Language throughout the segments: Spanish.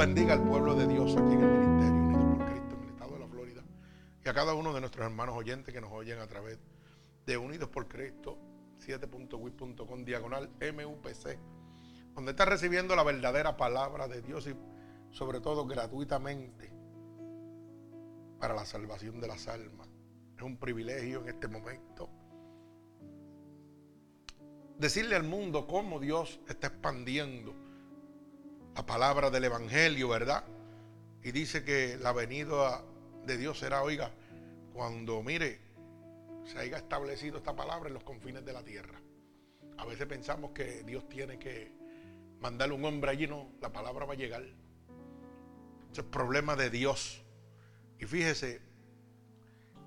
bendiga al pueblo de Dios aquí en el Ministerio Unido por Cristo en el estado de la Florida y a cada uno de nuestros hermanos oyentes que nos oyen a través de Unidos por Cristo 7.wit.com diagonal MUPC, donde está recibiendo la verdadera palabra de Dios y sobre todo gratuitamente para la salvación de las almas. Es un privilegio en este momento decirle al mundo cómo Dios está expandiendo la palabra del Evangelio, ¿verdad? Y dice que la venida de Dios será, oiga, cuando, mire, se haya establecido esta palabra en los confines de la tierra. A veces pensamos que Dios tiene que mandarle un hombre allí, no, la palabra va a llegar. Ese es problema de Dios. Y fíjese,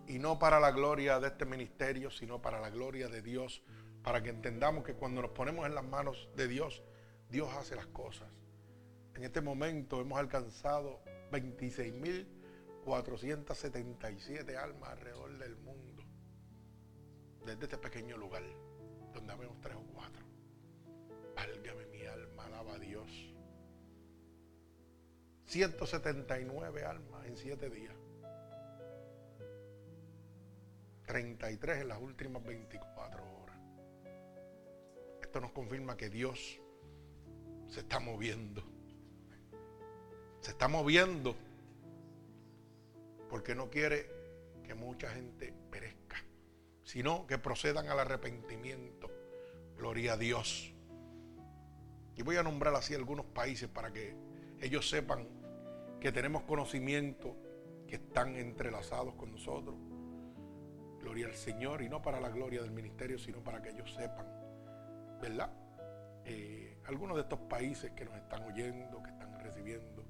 y no para la gloria de este ministerio, sino para la gloria de Dios, para que entendamos que cuando nos ponemos en las manos de Dios, Dios hace las cosas. En este momento hemos alcanzado 26.477 almas alrededor del mundo. Desde este pequeño lugar, donde habemos tres o cuatro. Válgame mi alma, alaba a Dios. 179 almas en siete días. 33 en las últimas 24 horas. Esto nos confirma que Dios se está moviendo se está moviendo porque no quiere que mucha gente perezca, sino que procedan al arrepentimiento. Gloria a Dios. Y voy a nombrar así algunos países para que ellos sepan que tenemos conocimiento, que están entrelazados con nosotros. Gloria al Señor y no para la gloria del ministerio, sino para que ellos sepan, ¿verdad? Eh, algunos de estos países que nos están oyendo, que están recibiendo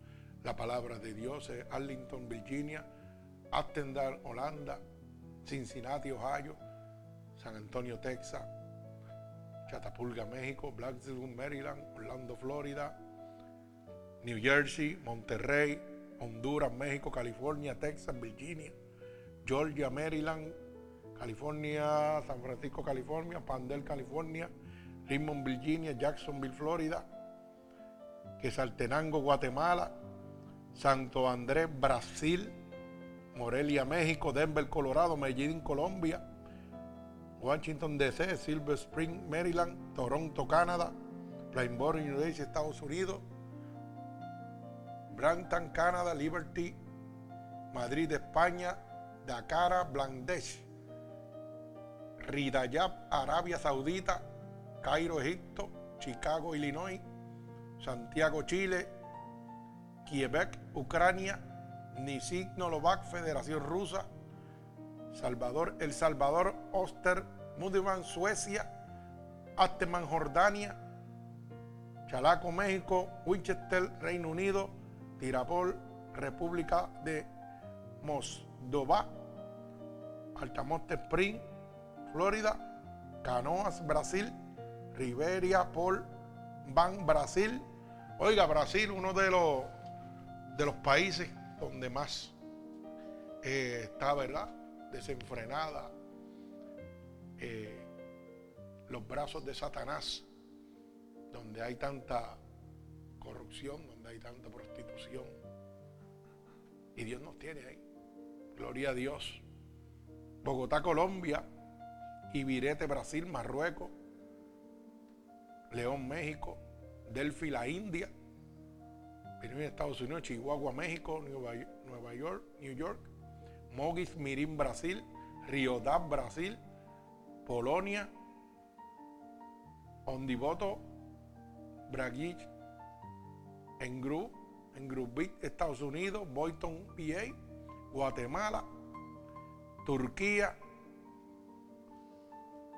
la palabra de Dios es Arlington, Virginia, Attendal, Holanda, Cincinnati, Ohio, San Antonio, Texas, Chatapulga, México, Blacksburg, Maryland, Orlando, Florida, New Jersey, Monterrey, Honduras, México, California, Texas, Virginia, Georgia, Maryland, California, San Francisco, California, Pandel, California, Richmond, Virginia, Jacksonville, Florida, Quesaltenango, Guatemala, Santo Andrés, Brasil, Morelia, México, Denver, Colorado, Medellín, Colombia, Washington, D.C., Silver Spring, Maryland, Toronto, Canadá, Plainboro, New York, Estados Unidos, Brampton, Canadá, Liberty, Madrid, España, Dakar, Bangladesh, Ridayab, Arabia Saudita, Cairo, Egipto, Chicago, Illinois, Santiago, Chile, Quebec, Ucrania, Nisignolovac, Federación Rusa, Salvador, El Salvador, Oster, Mudiman, Suecia, Asteman, Jordania, Chalaco, México, Winchester, Reino Unido, Tirapol, República de Moldova, Altamonte Spring, Florida, Canoas, Brasil, Riberia, Pol, Van, Brasil. Oiga, Brasil, uno de los de los países donde más eh, está, ¿verdad? Desenfrenada eh, los brazos de Satanás, donde hay tanta corrupción, donde hay tanta prostitución. Y Dios nos tiene ahí. Gloria a Dios. Bogotá, Colombia, Ibirete, Brasil, Marruecos, León, México, Delphi, la India, Estados Unidos, Chihuahua, México, Nueva York, New York, Mogis, Mirim, Brasil, Riodab, Brasil, Polonia, Ondivoto, Braguich, en Group, en Group Estados Unidos, Boynton, PA, Guatemala, Turquía,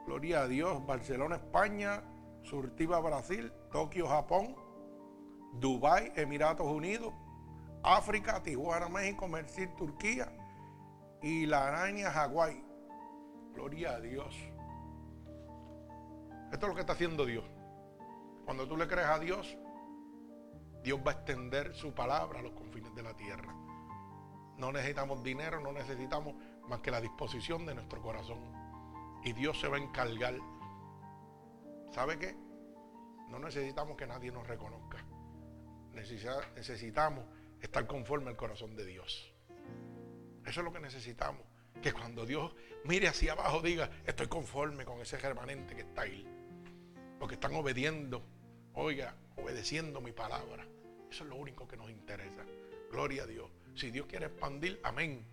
Gloria a Dios, Barcelona, España, Surtiva, Brasil, Tokio, Japón, Dubái, Emiratos Unidos, África, Tijuana, México, Merced, Turquía y La Araña, Hawái. Gloria a Dios. Esto es lo que está haciendo Dios. Cuando tú le crees a Dios, Dios va a extender su palabra a los confines de la tierra. No necesitamos dinero, no necesitamos más que la disposición de nuestro corazón. Y Dios se va a encargar. ¿Sabe qué? No necesitamos que nadie nos reconozca. Necesitamos estar conforme al corazón de Dios. Eso es lo que necesitamos. Que cuando Dios mire hacia abajo diga, estoy conforme con ese remanente que está ahí. Los que están obediendo, oiga, obedeciendo mi palabra. Eso es lo único que nos interesa. Gloria a Dios. Si Dios quiere expandir, amén.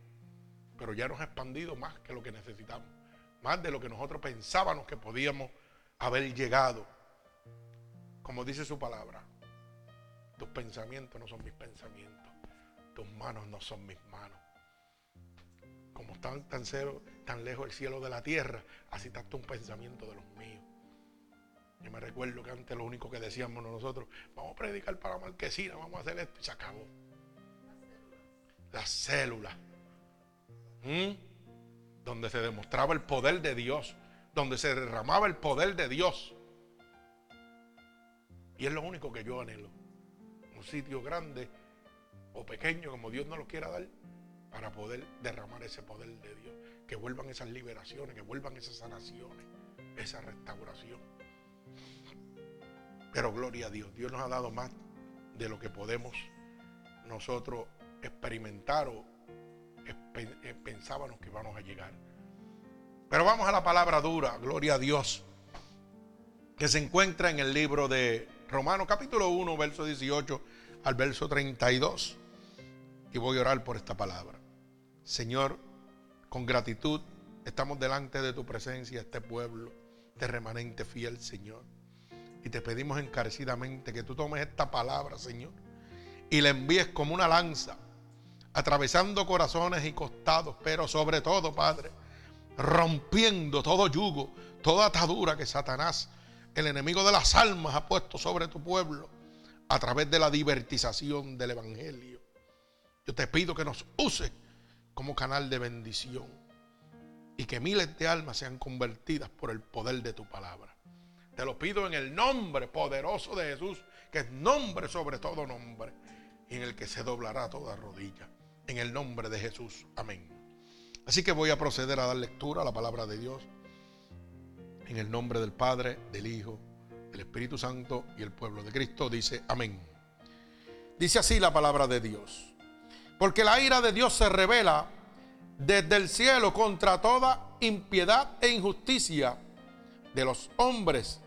Pero ya nos ha expandido más que lo que necesitamos. Más de lo que nosotros pensábamos que podíamos haber llegado. Como dice su palabra. Tus pensamientos no son mis pensamientos. Tus manos no son mis manos. Como están tan, cero, tan lejos el cielo de la tierra, así está un pensamiento de los míos. Yo me recuerdo que antes lo único que decíamos nosotros, vamos a predicar para Marquesina, vamos a hacer esto y se acabó. Las células. ¿Mm? Donde se demostraba el poder de Dios, donde se derramaba el poder de Dios. Y es lo único que yo anhelo. Sitio grande o pequeño como Dios nos lo quiera dar para poder derramar ese poder de Dios. Que vuelvan esas liberaciones, que vuelvan esas sanaciones, esa restauración. Pero gloria a Dios, Dios nos ha dado más de lo que podemos nosotros experimentar o eh, pensábamos que íbamos a llegar. Pero vamos a la palabra dura, gloria a Dios, que se encuentra en el libro de Romanos capítulo 1, verso 18 al verso 32. Y voy a orar por esta palabra. Señor, con gratitud estamos delante de tu presencia, este pueblo, este remanente fiel, Señor. Y te pedimos encarecidamente que tú tomes esta palabra, Señor, y la envíes como una lanza, atravesando corazones y costados, pero sobre todo, Padre, rompiendo todo yugo, toda atadura que Satanás, el enemigo de las almas, ha puesto sobre tu pueblo a través de la divertización del Evangelio. Yo te pido que nos use como canal de bendición y que miles de almas sean convertidas por el poder de tu palabra. Te lo pido en el nombre poderoso de Jesús, que es nombre sobre todo nombre, y en el que se doblará toda rodilla. En el nombre de Jesús. Amén. Así que voy a proceder a dar lectura a la palabra de Dios. En el nombre del Padre, del Hijo, del Espíritu Santo y el pueblo de Cristo dice amén. Dice así la palabra de Dios. Porque la ira de Dios se revela desde el cielo contra toda impiedad e injusticia de los hombres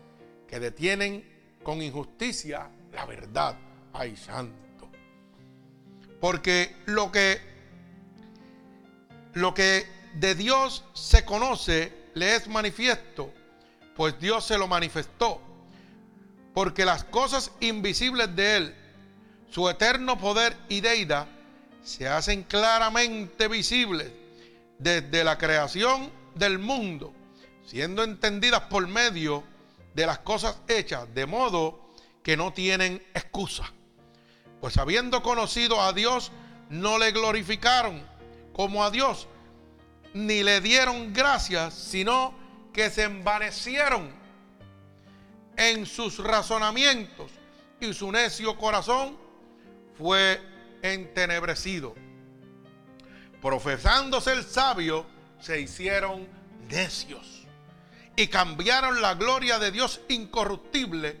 que detienen con injusticia la verdad. Ay, santo. Porque lo que lo que de Dios se conoce le es manifiesto, pues Dios se lo manifestó. Porque las cosas invisibles de Él, su eterno poder y deidad, se hacen claramente visibles desde la creación del mundo, siendo entendidas por medio de las cosas hechas, de modo que no tienen excusa. Pues habiendo conocido a Dios, no le glorificaron como a Dios, ni le dieron gracias, sino que se envanecieron en sus razonamientos y su necio corazón fue entenebrecido. Profesándose el sabio, se hicieron necios y cambiaron la gloria de Dios incorruptible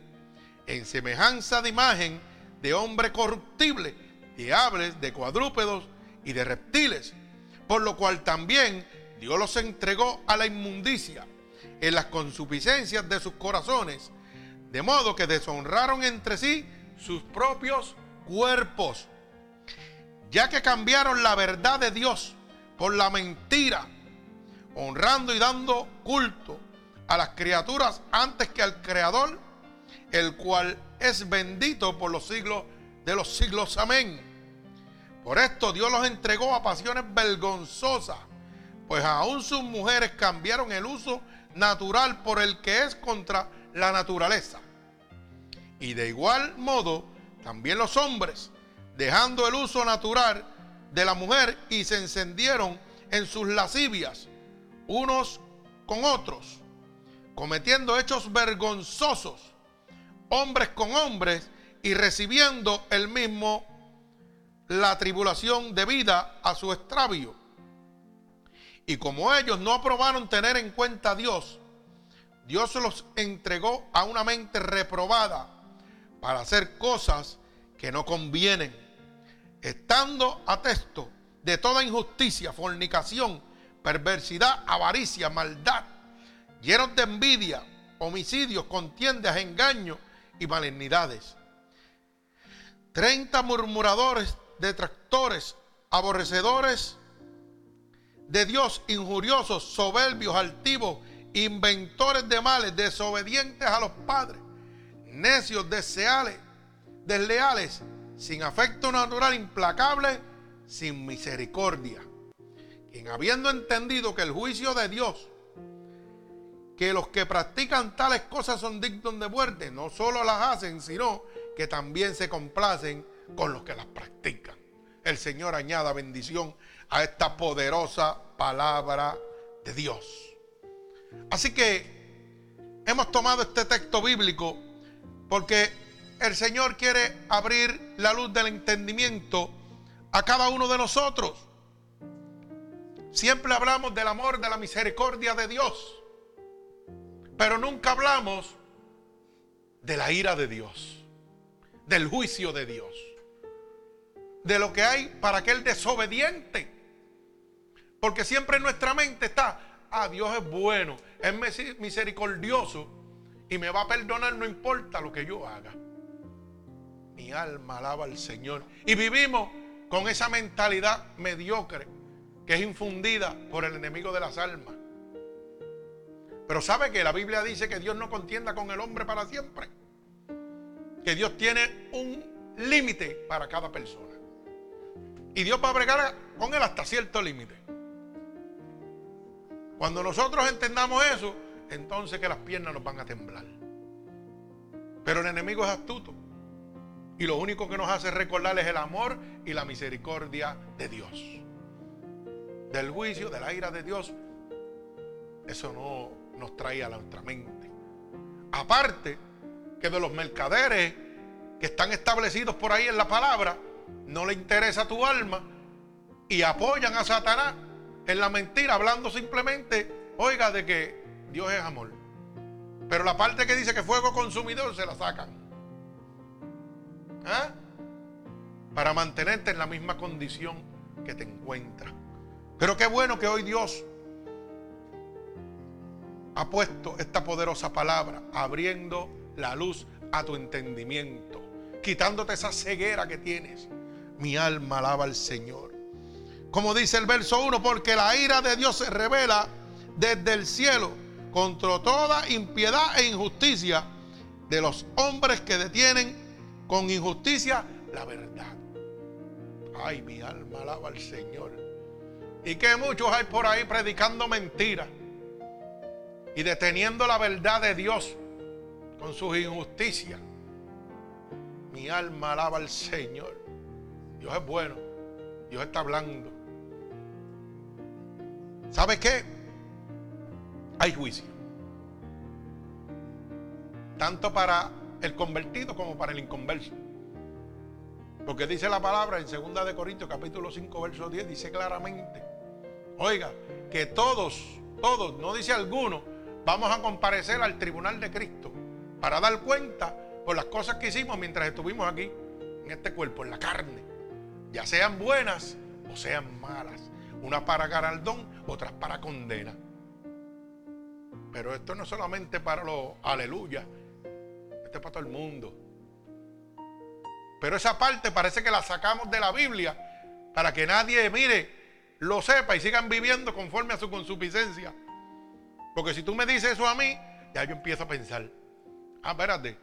en semejanza de imagen de hombre corruptible, de aves, de cuadrúpedos y de reptiles por lo cual también Dios los entregó a la inmundicia en las consuficiencias de sus corazones, de modo que deshonraron entre sí sus propios cuerpos, ya que cambiaron la verdad de Dios por la mentira, honrando y dando culto a las criaturas antes que al Creador, el cual es bendito por los siglos de los siglos. Amén. Por esto Dios los entregó a pasiones vergonzosas, pues aún sus mujeres cambiaron el uso natural por el que es contra la naturaleza. Y de igual modo, también los hombres, dejando el uso natural de la mujer y se encendieron en sus lascivias, unos con otros, cometiendo hechos vergonzosos, hombres con hombres, y recibiendo el mismo la tribulación debida a su extravío. Y como ellos no aprobaron tener en cuenta a Dios, Dios los entregó a una mente reprobada para hacer cosas que no convienen, estando atesto de toda injusticia, fornicación, perversidad, avaricia, maldad, llenos de envidia, homicidios, contiendas, engaños y malignidades. Treinta murmuradores, detractores, aborrecedores de Dios, injuriosos, soberbios, altivos, inventores de males, desobedientes a los padres, necios, deseales, desleales, sin afecto natural, implacable, sin misericordia quien habiendo entendido que el juicio de Dios, que los que practican tales cosas son dignos de muerte, no solo las hacen, sino que también se complacen con los que las practican. El Señor añada bendición a esta poderosa palabra de Dios. Así que hemos tomado este texto bíblico porque el Señor quiere abrir la luz del entendimiento a cada uno de nosotros. Siempre hablamos del amor, de la misericordia de Dios. Pero nunca hablamos de la ira de Dios, del juicio de Dios, de lo que hay para aquel desobediente. Porque siempre en nuestra mente está, ah, Dios es bueno, es misericordioso y me va a perdonar no importa lo que yo haga. Mi alma alaba al Señor. Y vivimos con esa mentalidad mediocre que es infundida por el enemigo de las almas. Pero sabe que la Biblia dice que Dios no contienda con el hombre para siempre. Que Dios tiene un límite para cada persona. Y Dios va a bregar con él hasta cierto límite. Cuando nosotros entendamos eso, entonces que las piernas nos van a temblar. Pero el enemigo es astuto. Y lo único que nos hace recordar es el amor y la misericordia de Dios del juicio, de la ira de Dios, eso no nos trae a nuestra mente. Aparte que de los mercaderes que están establecidos por ahí en la palabra, no le interesa tu alma y apoyan a Satanás en la mentira, hablando simplemente, oiga, de que Dios es amor. Pero la parte que dice que fuego consumidor se la sacan. ¿Ah? Para mantenerte en la misma condición que te encuentras. Pero qué bueno que hoy Dios ha puesto esta poderosa palabra, abriendo la luz a tu entendimiento, quitándote esa ceguera que tienes. Mi alma alaba al Señor. Como dice el verso 1, porque la ira de Dios se revela desde el cielo contra toda impiedad e injusticia de los hombres que detienen con injusticia la verdad. Ay, mi alma alaba al Señor. Y que muchos hay por ahí predicando mentiras y deteniendo la verdad de Dios con sus injusticias. Mi alma alaba al Señor. Dios es bueno. Dios está hablando. ¿Sabe qué? Hay juicio. Tanto para el convertido como para el inconverso. Porque dice la palabra en 2 de Corintios capítulo 5 verso 10 dice claramente Oiga, que todos, todos, no dice alguno, vamos a comparecer al tribunal de Cristo para dar cuenta por las cosas que hicimos mientras estuvimos aquí, en este cuerpo, en la carne. Ya sean buenas o sean malas. Unas para garaldón, otras para condena. Pero esto no es solamente para los aleluya. Esto es para todo el mundo. Pero esa parte parece que la sacamos de la Biblia para que nadie mire lo sepa y sigan viviendo conforme a su consuficiencia. Porque si tú me dices eso a mí, ya yo empiezo a pensar, ah, espérate,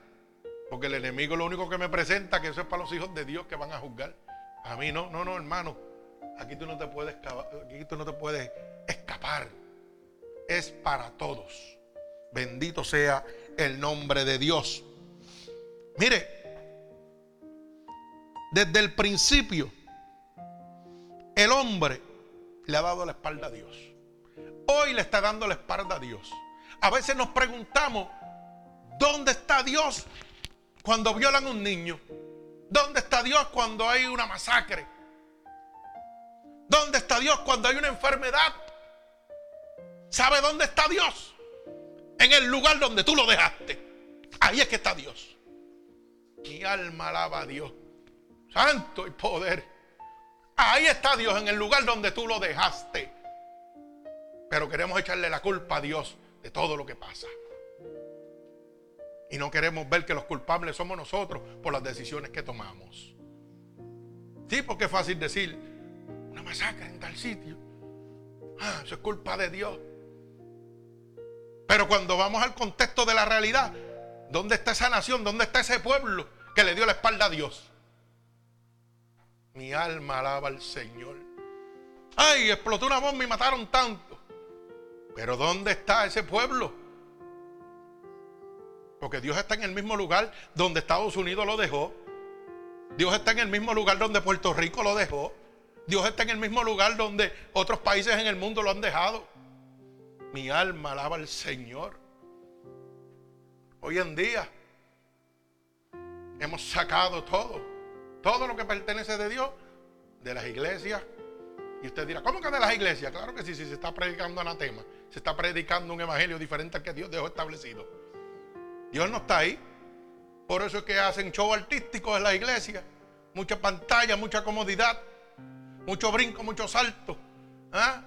Porque el enemigo lo único que me presenta que eso es para los hijos de Dios que van a juzgar. A mí no, no, no, hermano. Aquí tú no te puedes aquí tú no te puedes escapar. Es para todos. Bendito sea el nombre de Dios. Mire, desde el principio, el hombre le ha dado la espalda a Dios. Hoy le está dando la espalda a Dios. A veces nos preguntamos, ¿dónde está Dios cuando violan a un niño? ¿Dónde está Dios cuando hay una masacre? ¿Dónde está Dios cuando hay una enfermedad? ¿Sabe dónde está Dios? En el lugar donde tú lo dejaste. Ahí es que está Dios. Mi alma alaba a Dios. Santo y poder. Ahí está Dios en el lugar donde tú lo dejaste. Pero queremos echarle la culpa a Dios de todo lo que pasa. Y no queremos ver que los culpables somos nosotros por las decisiones que tomamos. Sí, porque es fácil decir, una masacre en tal sitio. Ah, eso es culpa de Dios. Pero cuando vamos al contexto de la realidad, ¿dónde está esa nación? ¿Dónde está ese pueblo que le dio la espalda a Dios? Mi alma alaba al Señor. Ay, explotó una bomba y mataron tanto. Pero ¿dónde está ese pueblo? Porque Dios está en el mismo lugar donde Estados Unidos lo dejó. Dios está en el mismo lugar donde Puerto Rico lo dejó. Dios está en el mismo lugar donde otros países en el mundo lo han dejado. Mi alma alaba al Señor. Hoy en día hemos sacado todo todo lo que pertenece de Dios, de las iglesias. Y usted dirá, ¿cómo que de las iglesias? Claro que sí, si se está predicando anatema, se está predicando un evangelio diferente al que Dios dejó establecido. Dios no está ahí. Por eso es que hacen show artístico en la iglesia. Mucha pantalla, mucha comodidad, mucho brinco, mucho salto. ¿Ah?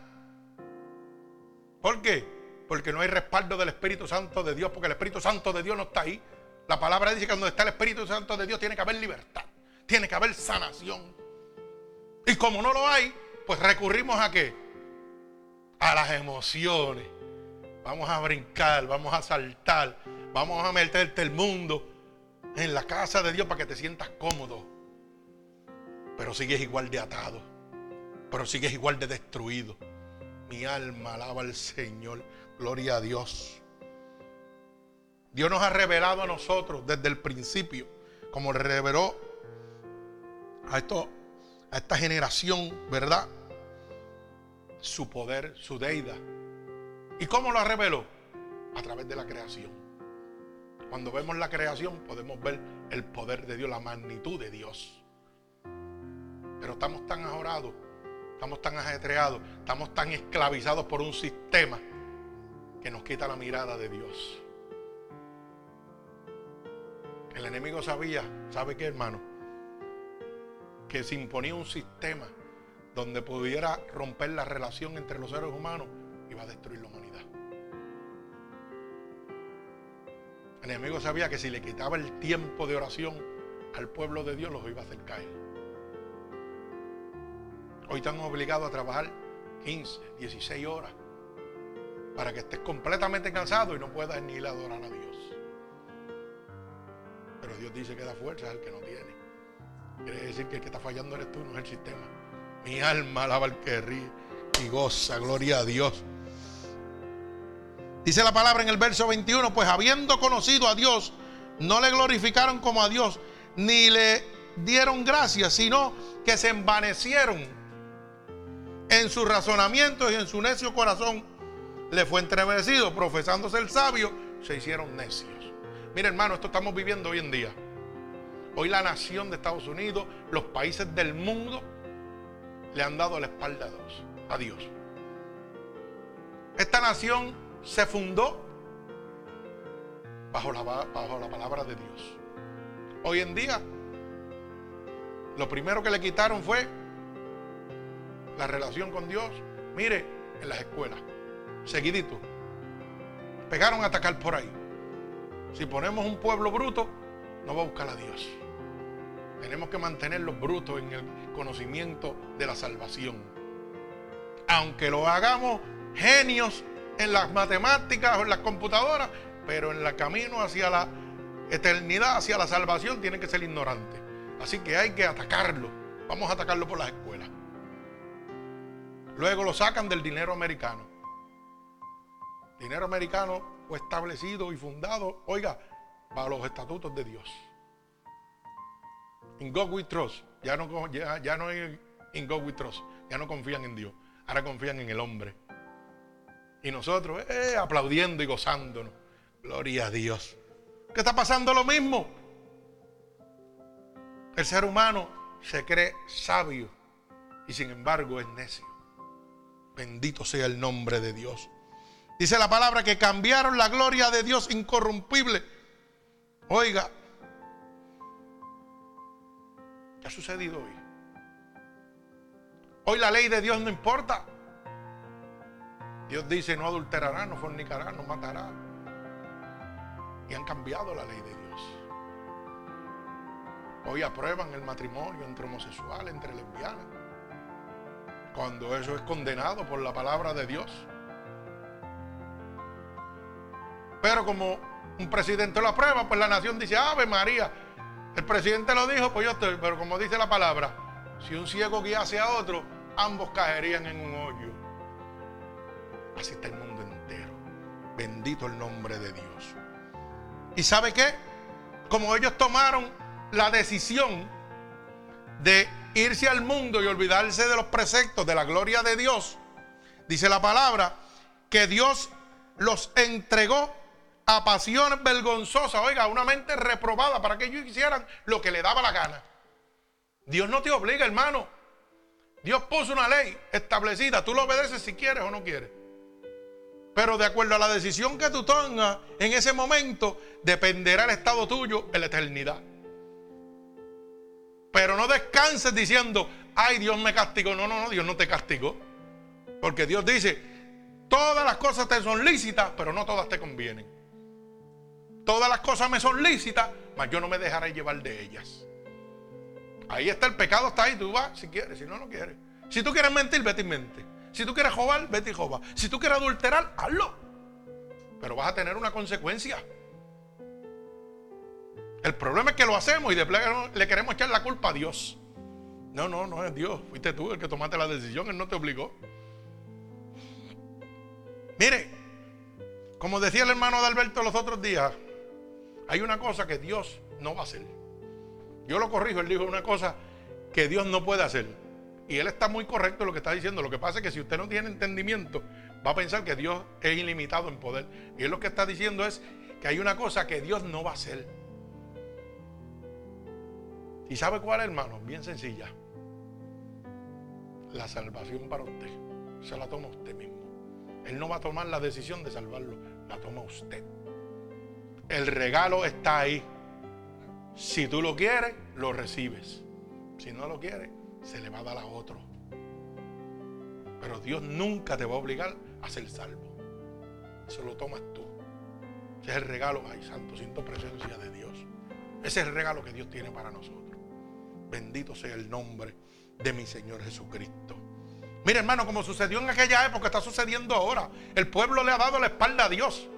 ¿Por qué? Porque no hay respaldo del Espíritu Santo de Dios, porque el Espíritu Santo de Dios no está ahí. La palabra dice que donde está el Espíritu Santo de Dios tiene que haber libertad tiene que haber sanación. Y como no lo hay, pues recurrimos a qué? A las emociones. Vamos a brincar, vamos a saltar, vamos a meterte el mundo en la casa de Dios para que te sientas cómodo. Pero sigues igual de atado. Pero sigues igual de destruido. Mi alma alaba al Señor. Gloria a Dios. Dios nos ha revelado a nosotros desde el principio, como reveló a, esto, a esta generación, ¿verdad? Su poder, su deidad. ¿Y cómo lo reveló? A través de la creación. Cuando vemos la creación podemos ver el poder de Dios, la magnitud de Dios. Pero estamos tan ajorados, estamos tan ajetreados, estamos tan esclavizados por un sistema que nos quita la mirada de Dios. El enemigo sabía, ¿sabe qué hermano? que se imponía un sistema donde pudiera romper la relación entre los seres humanos, iba a destruir la humanidad. El enemigo sabía que si le quitaba el tiempo de oración al pueblo de Dios, los iba a hacer caer. Hoy están obligados a trabajar 15, 16 horas para que estés completamente cansado y no puedas ni ir a adorar a Dios. Pero Dios dice que da fuerza al que no tiene. Quiere decir que el que está fallando eres tú, no es el sistema. Mi alma alaba al que ríe y goza, gloria a Dios. Dice la palabra en el verso 21, pues habiendo conocido a Dios, no le glorificaron como a Dios, ni le dieron gracias, sino que se envanecieron en su razonamiento y en su necio corazón. Le fue entrevecido, profesándose el sabio, se hicieron necios. Mira hermano, esto estamos viviendo hoy en día. Hoy la nación de Estados Unidos, los países del mundo, le han dado la espalda a Dios. Esta nación se fundó bajo la, bajo la palabra de Dios. Hoy en día, lo primero que le quitaron fue la relación con Dios. Mire, en las escuelas, seguidito, pegaron a atacar por ahí. Si ponemos un pueblo bruto, no va a buscar a Dios. Tenemos que mantenerlos brutos en el conocimiento de la salvación. Aunque lo hagamos genios en las matemáticas o en las computadoras, pero en el camino hacia la eternidad hacia la salvación, tiene que ser ignorante. Así que hay que atacarlo. Vamos a atacarlo por las escuelas. Luego lo sacan del dinero americano. Dinero americano fue establecido y fundado, oiga, bajo los estatutos de Dios. In God we trust. Ya no, ya, ya no in God we trust. Ya no confían en Dios. Ahora confían en el hombre. Y nosotros eh, aplaudiendo y gozándonos. Gloria a Dios. ¿Qué está pasando lo mismo? El ser humano se cree sabio y sin embargo es necio. Bendito sea el nombre de Dios. Dice la palabra que cambiaron la gloria de Dios incorrumpible. Oiga, ¿qué ha sucedido hoy? Hoy la ley de Dios no importa. Dios dice no adulterará, no fornicará, no matará. Y han cambiado la ley de Dios. Hoy aprueban el matrimonio entre homosexuales, entre lesbianas. Cuando eso es condenado por la palabra de Dios. Pero como un presidente lo aprueba, pues la nación dice, Ave María, el presidente lo dijo, pues yo estoy. Pero como dice la palabra, si un ciego guiase a otro, ambos caerían en un hoyo. Así está el mundo entero. Bendito el nombre de Dios. ¿Y sabe qué? Como ellos tomaron la decisión de irse al mundo y olvidarse de los preceptos de la gloria de Dios, dice la palabra que Dios los entregó a pasiones vergonzosas, oiga, una mente reprobada para que ellos hicieran lo que le daba la gana. Dios no te obliga, hermano. Dios puso una ley establecida, tú lo obedeces si quieres o no quieres. Pero de acuerdo a la decisión que tú tomas en ese momento, dependerá el estado tuyo en la eternidad. Pero no descanses diciendo, ay, Dios me castigó. No, no, no, Dios no te castigó. Porque Dios dice, todas las cosas te son lícitas, pero no todas te convienen. Todas las cosas me son lícitas, mas yo no me dejaré llevar de ellas. Ahí está el pecado, está ahí. Tú vas si quieres, si no, no quieres. Si tú quieres mentir, vete y mente. Si tú quieres jobar, vete y joba. Si tú quieres adulterar, hazlo. Pero vas a tener una consecuencia. El problema es que lo hacemos y de le queremos echar la culpa a Dios. No, no, no es Dios. Fuiste tú el que tomaste la decisión, Él no te obligó. Mire, como decía el hermano de Alberto los otros días, hay una cosa que Dios no va a hacer. Yo lo corrijo, él dijo una cosa que Dios no puede hacer. Y él está muy correcto en lo que está diciendo. Lo que pasa es que si usted no tiene entendimiento, va a pensar que Dios es ilimitado en poder. Y él lo que está diciendo es que hay una cosa que Dios no va a hacer. ¿Y sabe cuál, hermano? Bien sencilla. La salvación para usted. Se la toma usted mismo. Él no va a tomar la decisión de salvarlo. La toma usted. El regalo está ahí. Si tú lo quieres, lo recibes. Si no lo quieres, se le va a dar a otro. Pero Dios nunca te va a obligar a ser salvo. Eso lo tomas tú. Ese es el regalo, ay santo, siento presencia de Dios. Ese es el regalo que Dios tiene para nosotros. Bendito sea el nombre de mi Señor Jesucristo. Mira hermano, como sucedió en aquella época, está sucediendo ahora. El pueblo le ha dado la espalda a Dios.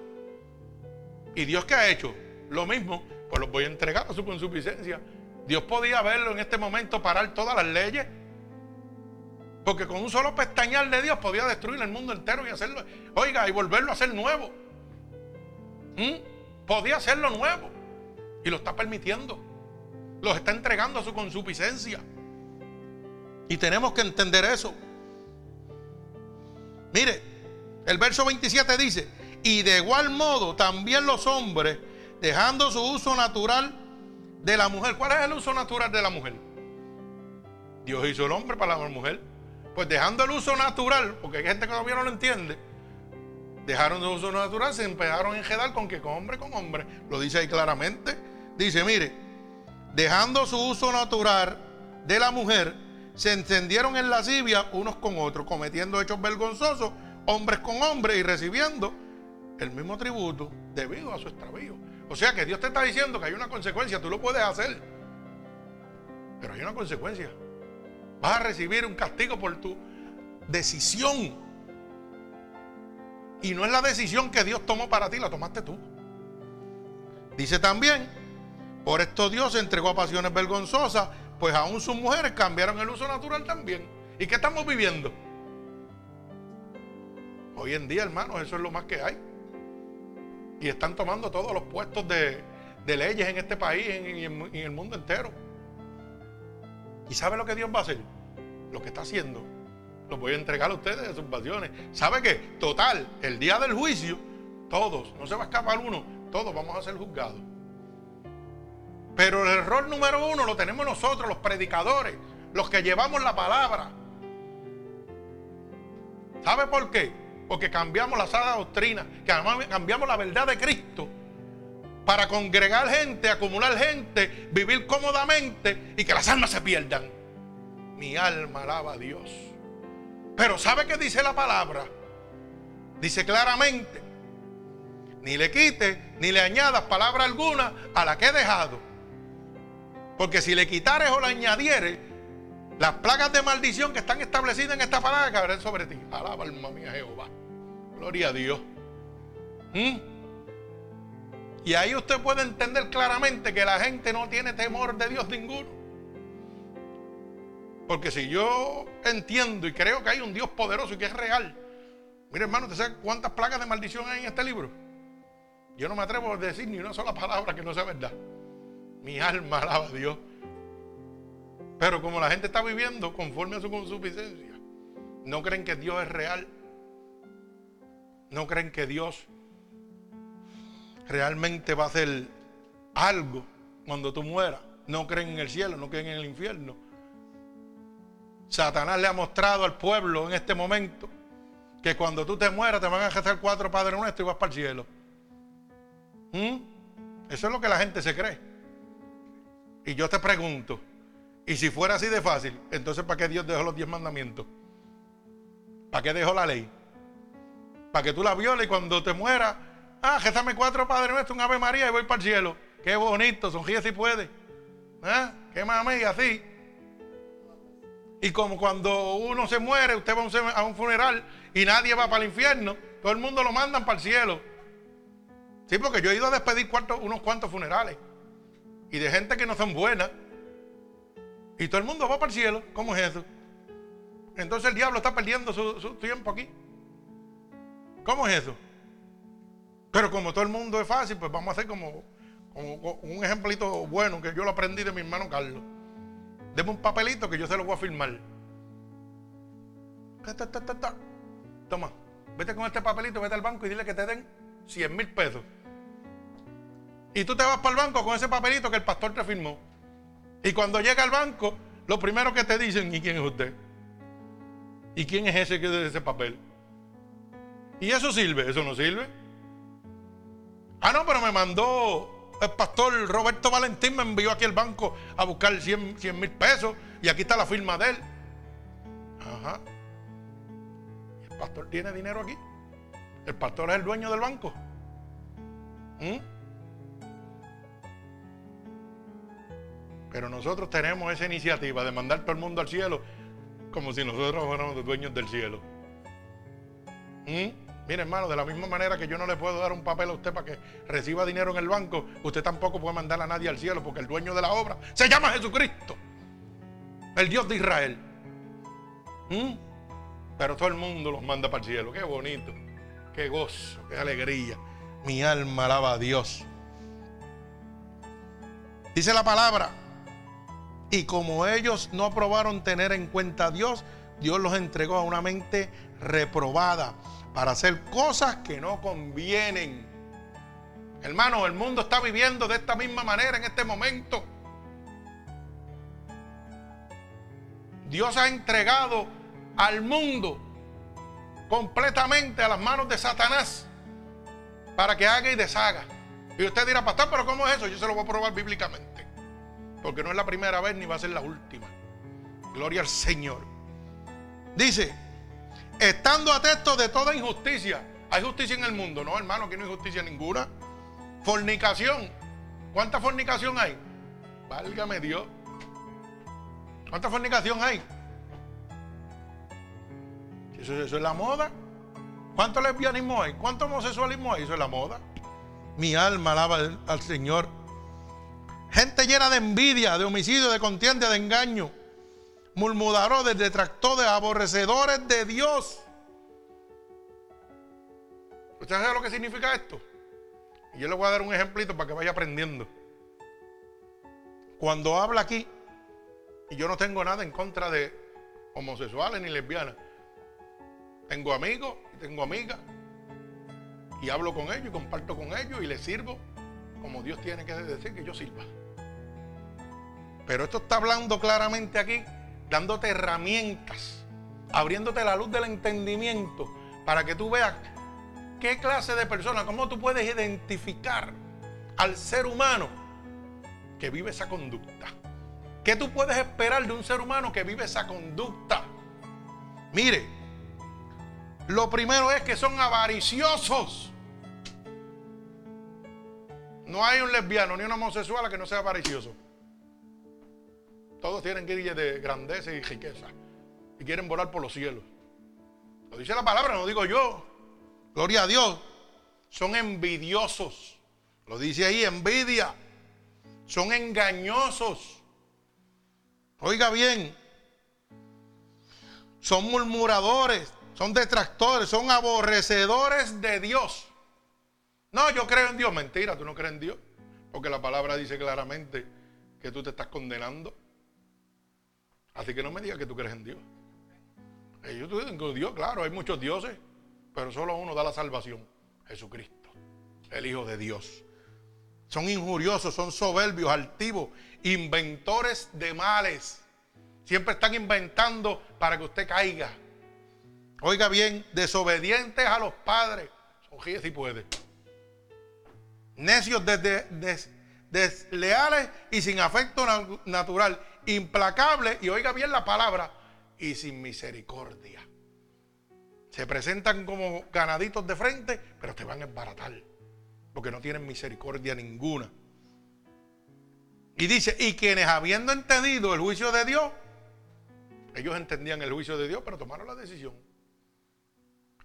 ¿Y Dios qué ha hecho? Lo mismo, pues los voy a entregar a su consuficiencia. Dios podía verlo en este momento, parar todas las leyes. Porque con un solo pestañal de Dios podía destruir el mundo entero y hacerlo, oiga, y volverlo a hacer nuevo. ¿Mm? Podía hacerlo nuevo. Y lo está permitiendo. Los está entregando a su consuficiencia. Y tenemos que entender eso. Mire, el verso 27 dice, y de igual modo también los hombres, dejando su uso natural de la mujer. ¿Cuál es el uso natural de la mujer? Dios hizo el hombre para la mujer. Pues dejando el uso natural, porque hay gente que todavía no lo entiende, dejaron el uso natural, se empezaron a enjedar con que con hombre con hombre. Lo dice ahí claramente. Dice, mire, dejando su uso natural de la mujer, se encendieron en lascivia unos con otros, cometiendo hechos vergonzosos, hombres con hombres y recibiendo el mismo tributo debido a su extravío. O sea que Dios te está diciendo que hay una consecuencia, tú lo puedes hacer, pero hay una consecuencia. Vas a recibir un castigo por tu decisión. Y no es la decisión que Dios tomó para ti, la tomaste tú. Dice también, por esto Dios entregó a pasiones vergonzosas, pues aún sus mujeres cambiaron el uso natural también. ¿Y qué estamos viviendo? Hoy en día, hermanos, eso es lo más que hay. Y están tomando todos los puestos de, leyes en este país y en, en el mundo entero. ¿Y sabe lo que Dios va a hacer? Lo que está haciendo. Lo voy a entregar a ustedes de sus pasiones. ¿Sabe qué? Total, el día del juicio, todos, no se va a escapar uno, todos vamos a ser juzgados. Pero el error número uno lo tenemos nosotros, los predicadores, los que llevamos la palabra. ¿Sabe por qué? Porque cambiamos la sana doctrina, cambiamos la verdad de Cristo para congregar gente, acumular gente, vivir cómodamente y que las almas se pierdan. Mi alma alaba a Dios. Pero ¿sabe qué dice la palabra? Dice claramente, ni le quite ni le añadas palabra alguna a la que he dejado. Porque si le quitares o le añadieres, las plagas de maldición que están establecidas en esta palabra caerán sobre ti. Alaba alma mía Jehová. Gloria a Dios. ¿Mm? Y ahí usted puede entender claramente que la gente no tiene temor de Dios ninguno. Porque si yo entiendo y creo que hay un Dios poderoso y que es real, mire hermano, ¿usted sabe cuántas plagas de maldición hay en este libro? Yo no me atrevo a decir ni una sola palabra que no sea verdad. Mi alma alaba a Dios. Pero como la gente está viviendo conforme a su consuficiencia, no creen que Dios es real. No creen que Dios realmente va a hacer algo cuando tú mueras. No creen en el cielo, no creen en el infierno Satanás le ha mostrado al pueblo en este momento que cuando tú te mueras te van a rezar cuatro padres nuestros y vas para el cielo. ¿Mm? Eso es lo que la gente se cree. Y yo te pregunto, y si fuera así de fácil, entonces ¿para qué Dios dejó los diez mandamientos? ¿Para qué dejó la ley? Para que tú la violes y cuando te mueras, ah, rezame cuatro padres nuestros, un Ave María y voy para el cielo. Qué bonito, sonríe si puede. ¿Eh? Qué mami, así. Y como cuando uno se muere, usted va a un funeral y nadie va para el infierno, todo el mundo lo mandan para el cielo. Sí, porque yo he ido a despedir unos cuantos funerales y de gente que no son buenas. Y todo el mundo va para el cielo. ¿Cómo es eso? Entonces el diablo está perdiendo su, tiempo aquí. ¿Cómo es eso? Pero como todo el mundo es fácil, pues vamos a hacer como, como un ejemplito bueno que yo lo aprendí de mi hermano Carlos. Deme un papelito que yo se lo voy a firmar. Toma, vete con este papelito, vete al banco y dile que te den 100 mil pesos. Y tú te vas para el banco con ese papelito que el pastor te firmó. Y cuando llega al banco, lo primero que te dicen, ¿y quién es usted? ¿Y quién es ese que de ese papel? ¿Y eso sirve? ¿Eso no sirve? Ah, no, pero me mandó el pastor Roberto Valentín me envió aquí al banco a buscar 100 mil pesos y aquí está la firma de él. Ajá. ¿El pastor tiene dinero aquí? ¿El pastor es el dueño del banco? ¿Mm? Pero nosotros tenemos esa iniciativa de mandar todo el mundo al cielo como si nosotros fuéramos dueños del cielo. ¿Mm? Mire, hermano, de la misma manera que yo no le puedo dar un papel a usted para que reciba dinero en el banco, usted tampoco puede mandar a nadie al cielo porque el dueño de la obra se llama Jesucristo, el Dios de Israel. ¿Mm? Pero todo el mundo los manda para el cielo. Qué bonito, qué gozo, qué alegría. Mi alma alaba a Dios. Dice la palabra. Y como ellos no aprobaron tener en cuenta a Dios, Dios los entregó a una mente reprobada para hacer cosas que no convienen. Hermano, el mundo está viviendo de esta misma manera en este momento. Dios ha entregado al mundo completamente a las manos de Satanás para que haga y deshaga. Y usted dirá, pastor, pero ¿cómo es eso? Yo se lo voy a probar bíblicamente. Porque no es la primera vez ni va a ser la última. Gloria al Señor. Dice, estando atentos de toda injusticia. ¿Hay justicia en el mundo? No, hermano, aquí no hay justicia ninguna. Fornicación. ¿Cuánta fornicación hay? Válgame Dios. ¿Cuánta fornicación hay? Eso, eso es la moda. ¿Cuánto lesbianismo hay? ¿Cuánto homosexualismo hay? Eso es la moda. Mi alma alaba al, al Señor. Gente llena de envidia, de homicidio, de contienda, de engaño. Murmuradores, detractores, aborrecedores de Dios. ¿Usted sabe lo que significa esto? Y yo le voy a dar un ejemplito para que vaya aprendiendo. Cuando habla aquí, y yo no tengo nada en contra de homosexuales ni lesbianas, tengo amigos y tengo amigas, y hablo con ellos y comparto con ellos y les sirvo como Dios tiene que decir que yo sirva. Pero esto está hablando claramente aquí, dándote herramientas, abriéndote la luz del entendimiento para que tú veas qué clase de persona, cómo tú puedes identificar al ser humano que vive esa conducta. ¿Qué tú puedes esperar de un ser humano que vive esa conducta? Mire, lo primero es que son avariciosos. No hay un lesbiano ni un homosexual que no sea avaricioso. Todos tienen grillas de grandeza y riqueza. Y quieren volar por los cielos. Lo dice la palabra, no digo yo. Gloria a Dios. Son envidiosos. Lo dice ahí, envidia. Son engañosos. Oiga bien. Son murmuradores. Son detractores. Son aborrecedores de Dios. No, yo creo en Dios. Mentira, tú no crees en Dios. Porque la palabra dice claramente que tú te estás condenando. Así que no me digas que tú crees en Dios. Yo tengo Dios, claro, hay muchos dioses, pero solo uno da la salvación, Jesucristo, el Hijo de Dios. Son injuriosos, son soberbios, altivos, inventores de males. Siempre están inventando para que usted caiga. Oiga bien, desobedientes a los padres. Son si puede. Necios, desleales y sin afecto natural implacable, y oiga bien la palabra, y sin misericordia. Se presentan como ganaditos de frente, pero te van a embaratar, porque no tienen misericordia ninguna. Y dice, y quienes habiendo entendido el juicio de Dios, ellos entendían el juicio de Dios, pero tomaron la decisión.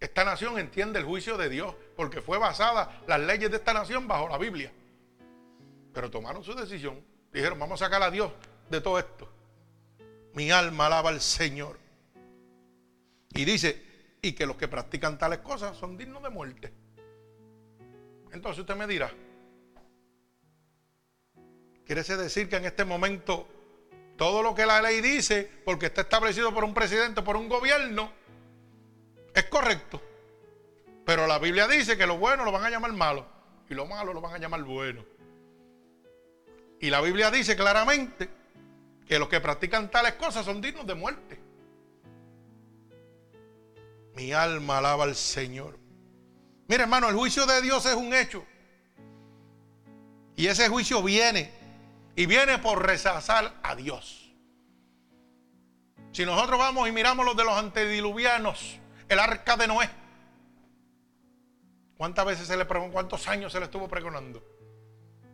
Esta nación entiende el juicio de Dios, porque fue basada las leyes de esta nación bajo la Biblia. Pero tomaron su decisión. Dijeron, vamos a sacar a Dios de todo esto. Mi alma alaba al Señor. Y dice, y que los que practican tales cosas son dignos de muerte. Entonces usted me dirá, ¿quiere decir que en este momento todo lo que la ley dice, porque está establecido por un presidente, por un gobierno, es correcto? Pero la Biblia dice que lo bueno lo van a llamar malo y lo malo lo van a llamar bueno. Y la Biblia dice claramente que los que practican tales cosas son dignos de muerte. Mi alma alaba al Señor. Mira, hermano, el juicio de Dios es un hecho. Y ese juicio viene. Y viene por rechazar a Dios. Si nosotros vamos y miramos los de los antediluvianos, el arca de Noé. ¿Cuántas veces se le preguntó, cuántos años se le estuvo pregonando?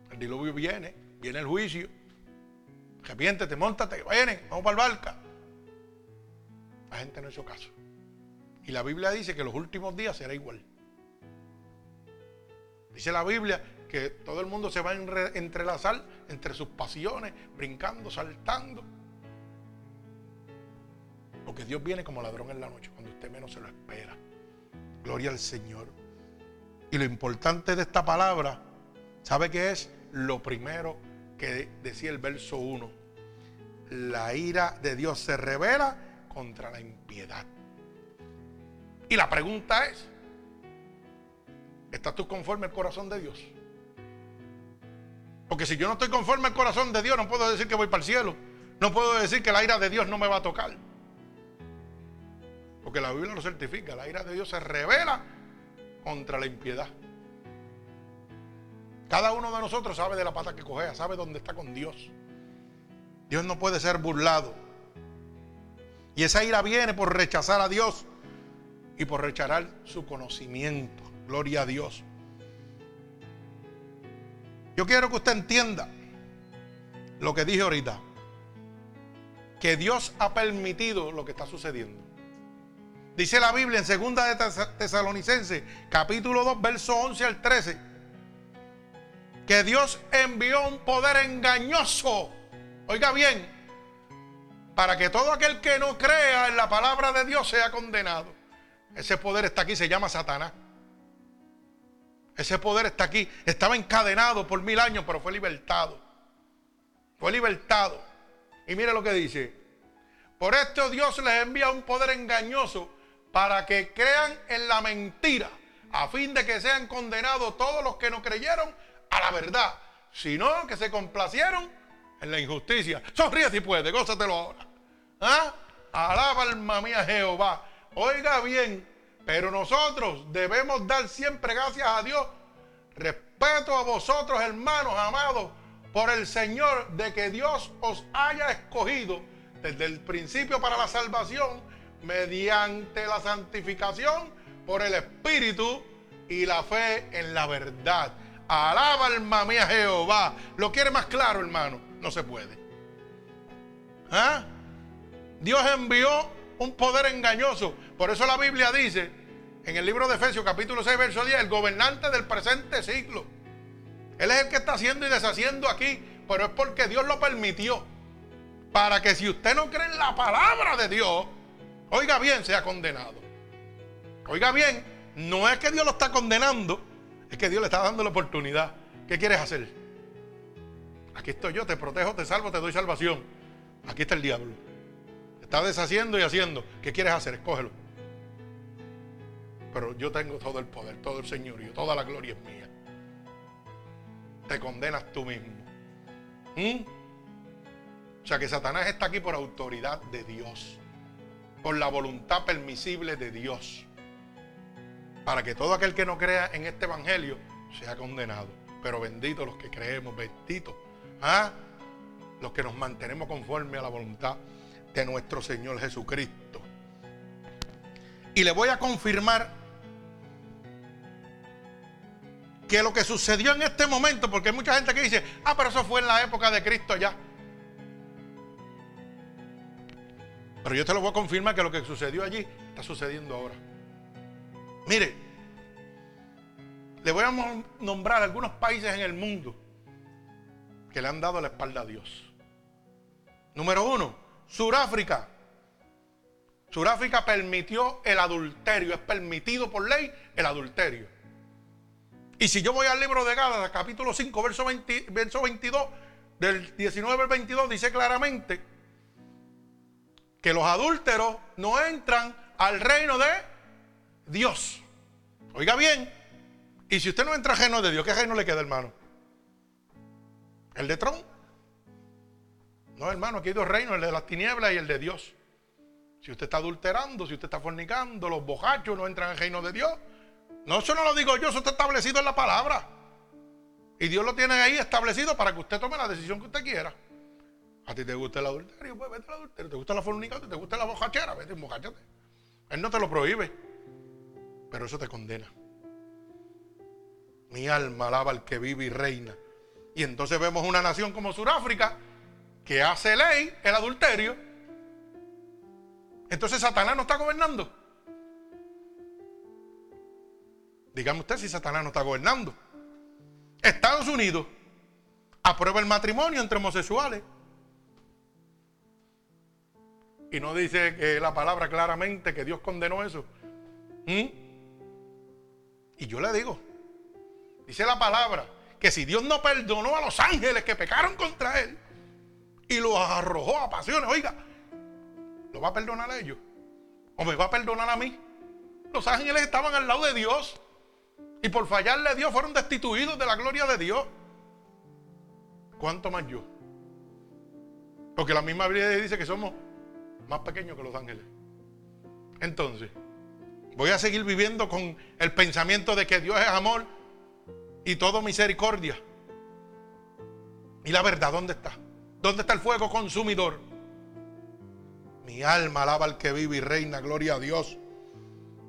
El diluvio viene, viene el juicio. Arrepiéntete, montate, vienen, vamos para el barca. La gente no hizo caso. Y la Biblia dice que los últimos días será igual. Dice la Biblia que todo el mundo se va a entrelazar entre sus pasiones, brincando, saltando. Porque Dios viene como ladrón en la noche, cuando usted menos se lo espera. Gloria al Señor. Y lo importante de esta palabra, ¿sabe qué es? Lo primero que decía el verso 1. La ira de Dios se revela contra la impiedad. Y la pregunta es, ¿estás tú conforme al corazón de Dios? Porque si yo no estoy conforme al corazón de Dios, no puedo decir que voy para el cielo. No puedo decir que la ira de Dios no me va a tocar. Porque la Biblia lo certifica. La ira de Dios se revela contra la impiedad. Cada uno de nosotros sabe de la pata que cogea, sabe dónde está con Dios. Dios no puede ser burlado. Y esa ira viene por rechazar a Dios y por rechazar su conocimiento. Gloria a Dios. Yo quiero que usted entienda lo que dije ahorita. Que Dios ha permitido lo que está sucediendo. Dice la Biblia en 2 de Tesalonicenses, capítulo 2, verso 11 al 13 que Dios envió un poder engañoso. Oiga bien, para que todo aquel que no crea en la palabra de Dios sea condenado. Ese poder está aquí, se llama Satanás. Ese poder está aquí. Estaba encadenado por mil años, pero fue libertado. Fue libertado. Y mire lo que dice. Por esto Dios les envía un poder engañoso para que crean en la mentira, a fin de que sean condenados todos los que no creyeron a la verdad, sino que se complacieron en la injusticia. Sonríe si puede, gózatelo ahora. ¿Ah? Alaba alma mía Jehová. Oiga bien, pero nosotros debemos dar siempre gracias a Dios. Respeto a vosotros, hermanos amados, por el Señor, de que Dios os haya escogido desde el principio para la salvación, mediante la santificación por el Espíritu y la fe en la verdad. Alaba alma mía Jehová. ¿Lo quiere más claro, hermano? No se puede. ¿Ah? Dios envió un poder engañoso. Por eso la Biblia dice en el libro de Efesios capítulo 6 verso 10, el gobernante del presente siglo. Él es el que está haciendo y deshaciendo aquí, pero es porque Dios lo permitió. Para que si usted no cree en la palabra de Dios, oiga bien, sea condenado. Oiga bien, no es que Dios lo está condenando, es que Dios le está dando la oportunidad. ¿Qué quieres hacer? Aquí estoy yo, te protejo, te salvo, te doy salvación. Aquí está el diablo. Está deshaciendo y haciendo. ¿Qué quieres hacer? Escógelo. Pero yo tengo todo el poder, todo el señorío, toda la gloria es mía. Te condenas tú mismo. ¿Mm? O sea que Satanás está aquí por autoridad de Dios, por la voluntad permisible de Dios para que todo aquel que no crea en este evangelio sea condenado. Pero bendito los que creemos, bendito. ¿ah? Los que nos mantenemos conforme a la voluntad de nuestro Señor Jesucristo. Y le voy a confirmar que lo que sucedió en este momento, porque hay mucha gente que dice, ah, pero eso fue en la época de Cristo ya. Pero yo te lo voy a confirmar que lo que sucedió allí está sucediendo ahora. Mire, le voy a nombrar algunos países en el mundo que le han dado la espalda a Dios. Número uno, Suráfrica. Suráfrica permitió el adulterio, es permitido por ley el adulterio. Y si yo voy al libro de Gálatas, capítulo 5, verso, 22, del 19 al 22, dice claramente que los adúlteros no entran al reino de Dios. Oiga bien, y si usted no entra ajeno de Dios, ¿qué reino le queda, hermano? ¿El de Tron? No, hermano, aquí hay dos reinos, el de las tinieblas y el de Dios. Si usted está adulterando, si usted está fornicando, los bojachos no entran al reino de Dios. No, eso no lo digo yo, eso está establecido en la palabra. Y Dios lo tiene ahí establecido para que usted tome la decisión que usted quiera. A ti te gusta el adulterio, pues vete al adulterio. Te gusta la fornicación, te gusta la bojachera, vete, bojachate. Él no te lo prohíbe pero eso te condena. Mi alma alaba al que vive y reina. Y entonces vemos una nación como Sudáfrica que hace ley el adulterio. Entonces Satanás no está gobernando. Dígame usted si Satanás no está gobernando. Estados Unidos aprueba el matrimonio entre homosexuales. Y no dice que la palabra claramente que Dios condenó eso. ¿Mm? Y yo le digo, dice la palabra, que si Dios no perdonó a los ángeles que pecaron contra él y los arrojó a pasiones, oiga, ¿lo va a perdonar a ellos? ¿O me va a perdonar a mí? Los ángeles estaban al lado de Dios y por fallarle a Dios fueron destituidos de la gloria de Dios. ¿Cuánto más yo? Porque la misma Biblia dice que somos más pequeños que los ángeles. Entonces, Voy a seguir viviendo con el pensamiento de que Dios es amor y todo misericordia. ¿Y la verdad dónde está? ¿Dónde está el fuego consumidor? Mi alma alaba al que vive y reina, gloria a Dios.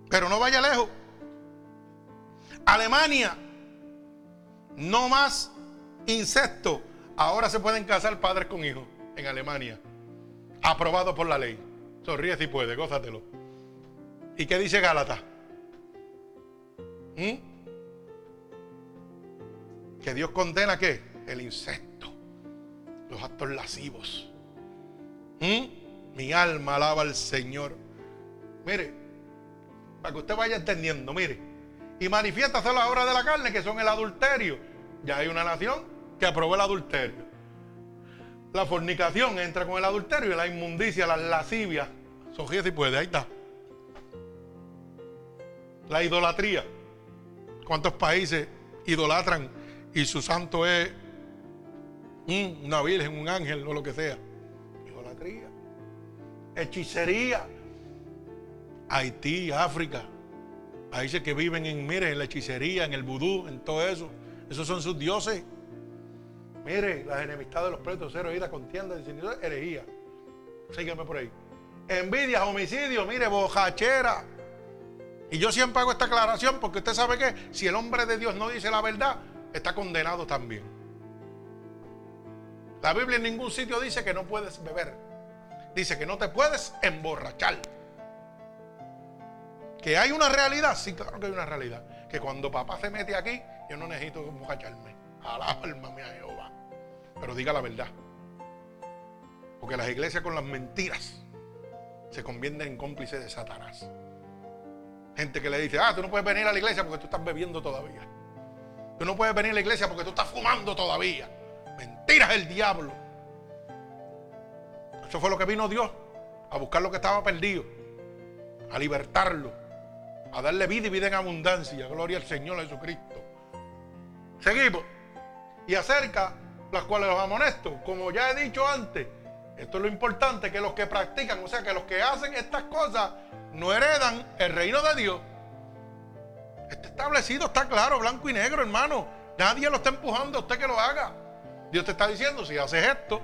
Pero no vaya lejos. Alemania, no más incesto. Ahora se pueden casar padres con hijos en Alemania. Aprobado por la ley. Sonríe si puede, gózatelo. ¿Y qué dice Gálatas? ¿Mm? Que Dios condena qué? El incesto, los actos lascivos. ¿Mm? Mi alma alaba al Señor. Mire, para que usted vaya entendiendo, mire. Y manifiéstase las obras de la carne, que son el adulterio. Ya hay una nación que aprobó el adulterio. La fornicación entra con el adulterio y la inmundicia, las lascivias. Sogía si puede, ahí está. La idolatría. ¿Cuántos países idolatran y su santo es una virgen, un ángel o lo que sea? Idolatría. Hechicería. Haití, África. Países que viven en, miren, en la hechicería, en el vudú, en todo eso. Esos son sus dioses. Mire, las enemistades de los pretos, cero, ira, contienda, herejía. Sígueme por ahí. Envidias, homicidios, mire, bojachera. Y yo siempre hago esta aclaración porque usted sabe que si el hombre de Dios no dice la verdad, está condenado también. La Biblia en ningún sitio dice que no puedes beber. Dice que no te puedes emborrachar. Que hay una realidad, sí, claro que hay una realidad. Que cuando papá se mete aquí, yo no necesito emborracharme. la alma mía Jehová. Pero diga la verdad. Porque las iglesias con las mentiras se convierten en cómplices de Satanás. Gente que le dice, ah, tú no puedes venir a la iglesia porque tú estás bebiendo todavía. Tú no puedes venir a la iglesia porque tú estás fumando todavía. Mentiras el diablo. Eso fue lo que vino Dios, a buscar lo que estaba perdido, a libertarlo, a darle vida y vida en abundancia. Gloria al Señor Jesucristo. Seguimos. Y acerca las cuales los amonesto. Como ya he dicho antes, esto es lo importante, que los que practican, o sea, que los que hacen estas cosas no heredan el reino de Dios. Está establecido, está claro, blanco y negro, hermano. Nadie lo está empujando a usted que lo haga. Dios te está diciendo, si haces esto,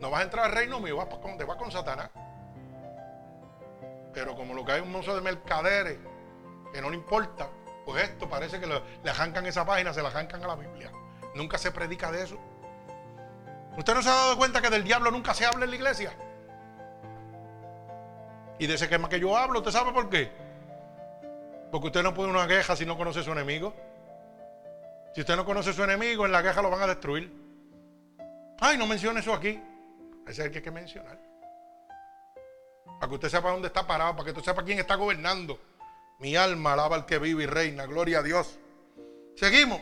no vas a entrar al reino mío, te vas con Satanás. Pero como lo que hay un mozo de mercaderes que no le importa, pues esto parece que le arrancan esa página, se la arrancan a la Biblia. Nunca se predica de eso. ¿Usted no se ha dado cuenta que del diablo nunca se habla en la iglesia? Y de ese quema que yo hablo, ¿usted sabe por qué? Porque usted no puede una queja si no conoce su enemigo. Si usted no conoce su enemigo, en la queja lo van a destruir. Ay, no mencione eso aquí. Ese es el que hay que mencionar. Para que usted sepa dónde está parado, para que usted sepa quién está gobernando. Mi alma alaba al que vive y reina. Gloria a Dios. Seguimos.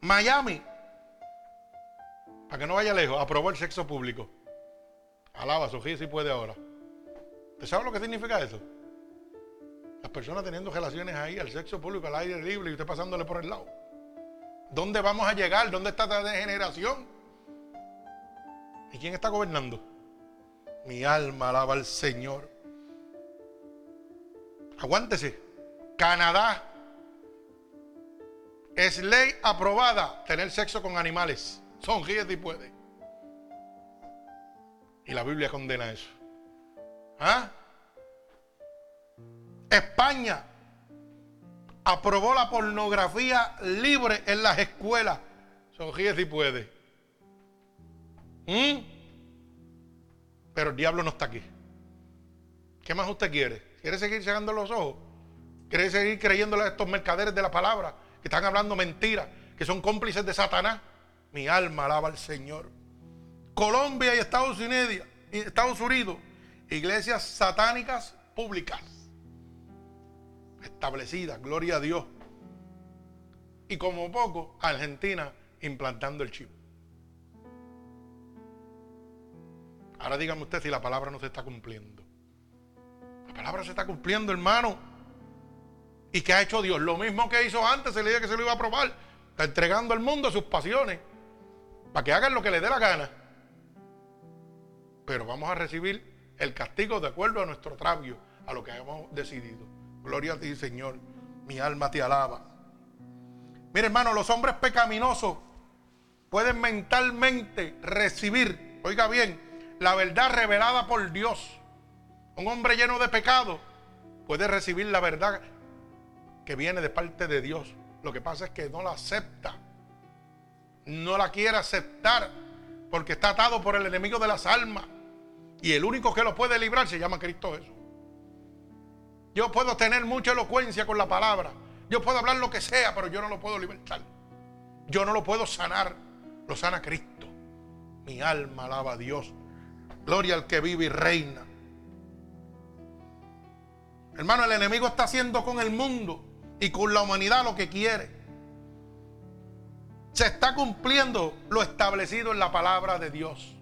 Miami, para que no vaya lejos, aprobó el sexo público. Alaba, Sofía, si puede ahora. ¿Usted sabe lo que significa eso? Las personas teniendo relaciones ahí, al sexo público, al aire libre y usted pasándole por el lado. ¿Dónde vamos a llegar? ¿Dónde está esta degeneración? ¿Y quién está gobernando? Mi alma alaba al Señor. Aguántese. Canadá es ley aprobada tener sexo con animales. Son y puede. Y la Biblia condena eso. ¿Ah? España aprobó la pornografía libre en las escuelas. Son y puede. ¿Mm? Pero el diablo no está aquí. ¿Qué más usted quiere? ¿Quiere seguir cerrando los ojos? ¿Quiere seguir creyéndole a estos mercaderes de la palabra? que están hablando mentiras, que son cómplices de Satanás. Mi alma alaba al Señor. Colombia y Estados Unidos, Estados Unidos, iglesias satánicas públicas, establecidas, gloria a Dios. Y como poco, Argentina implantando el chip. Ahora dígame usted si la palabra no se está cumpliendo. La palabra se está cumpliendo, hermano. ¿Y qué ha hecho Dios? Lo mismo que hizo antes, se le que se lo iba a probar. Está entregando al mundo sus pasiones para que hagan lo que le dé la gana. Pero vamos a recibir el castigo de acuerdo a nuestro travio, a lo que hemos decidido. Gloria a ti, Señor. Mi alma te alaba. Mire, hermano, los hombres pecaminosos pueden mentalmente recibir, oiga bien, la verdad revelada por Dios. Un hombre lleno de pecado puede recibir la verdad que viene de parte de Dios. Lo que pasa es que no la acepta. No la quiere aceptar porque está atado por el enemigo de las almas. Y el único que lo puede librar se llama Cristo Jesús. Yo puedo tener mucha elocuencia con la palabra, Yo puedo hablar lo que sea, pero yo no lo puedo libertar. Yo no lo puedo sanar. Lo sana Cristo. Mi alma alaba a Dios. Gloria al que vive y reina. Hermano, el enemigo está haciendo con el mundo y con la humanidad lo que quiere. Se está cumpliendo lo establecido en la palabra de Dios.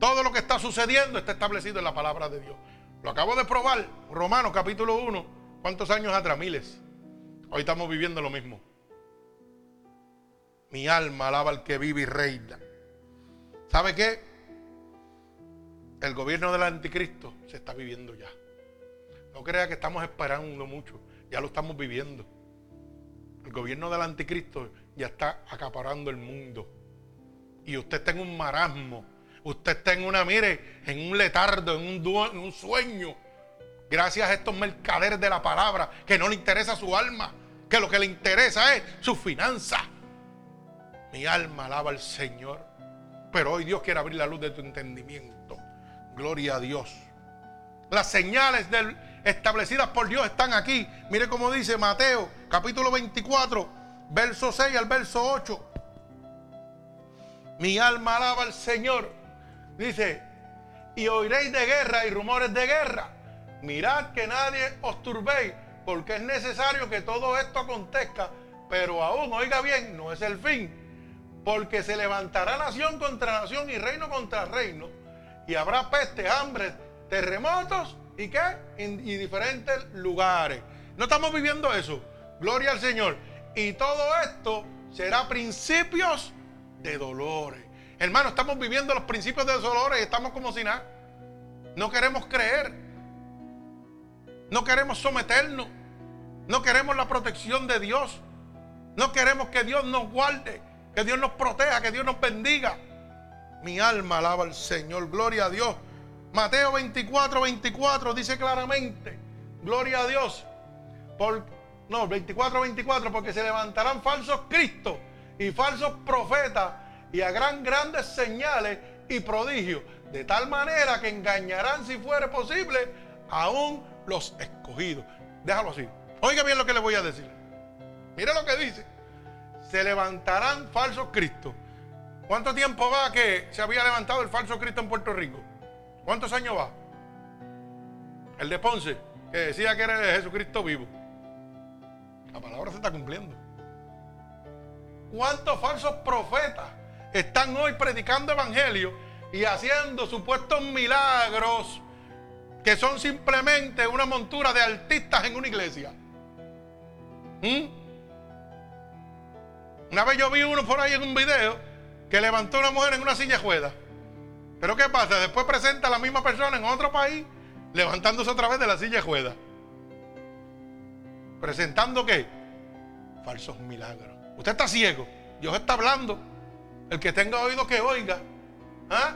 Todo lo que está sucediendo está establecido en la palabra de Dios. Lo acabo de probar. Romanos capítulo 1. ¿Cuántos años atrás? Miles. Hoy estamos viviendo lo mismo. Mi alma alaba al que vive y reina. ¿Sabe qué? El gobierno del anticristo se está viviendo ya. No crea que estamos esperando mucho. Ya lo estamos viviendo. El gobierno del anticristo ya está acaparando el mundo. Y usted está en un marasmo. Usted está en una, mire, en un letardo, en un, en un sueño. Gracias a estos mercaderes de la palabra que no le interesa su alma, que lo que le interesa es su finanza. Mi alma alaba al Señor. Pero hoy Dios quiere abrir la luz de tu entendimiento. Gloria a Dios. Las señales del, establecidas por Dios están aquí. Mire cómo dice Mateo, capítulo 24, verso 6 al verso 8. Mi alma alaba al Señor. Dice, y oiréis de guerra y rumores de guerra. Mirad que nadie os turbéis, porque es necesario que todo esto acontezca, pero aún, oiga bien, no es el fin, porque se levantará nación contra nación y reino contra reino, y habrá peste, hambre, terremotos y qué? y diferentes lugares. No estamos viviendo eso. Gloria al Señor. Y todo esto será principios de dolores. Hermano, estamos viviendo los principios de dolores y estamos como si nada. No queremos creer. No queremos someternos. No queremos la protección de Dios. No queremos que Dios nos guarde, que Dios nos proteja, que Dios nos bendiga. Mi alma alaba al Señor. Gloria a Dios. Mateo 24, 24 dice claramente, gloria a Dios. Por, no, 24, 24, porque se levantarán falsos cristos y falsos profetas y harán grandes señales y prodigios, de tal manera que engañarán, si fuere posible, aún los escogidos. Déjalo así. Oiga bien lo que le voy a decir. Mire lo que dice. Se levantarán falsos cristos. ¿Cuánto tiempo va que se había levantado el falso Cristo en Puerto Rico? ¿Cuántos años va? El de Ponce, que decía que era Jesucristo vivo. La palabra se está cumpliendo. ¿Cuántos falsos profetas están hoy predicando evangelio y haciendo supuestos milagros que son simplemente una montura de artistas en una iglesia? ¿Mm? Una vez yo vi uno por ahí en un video que levantó a una mujer en una silla juega. Pero ¿qué pasa? Después presenta a la misma persona en otro país levantándose otra vez de la silla juega. ¿Presentando qué? Falsos milagros. Usted está ciego. Dios está hablando. El que tenga oído que oiga. ¿Ah?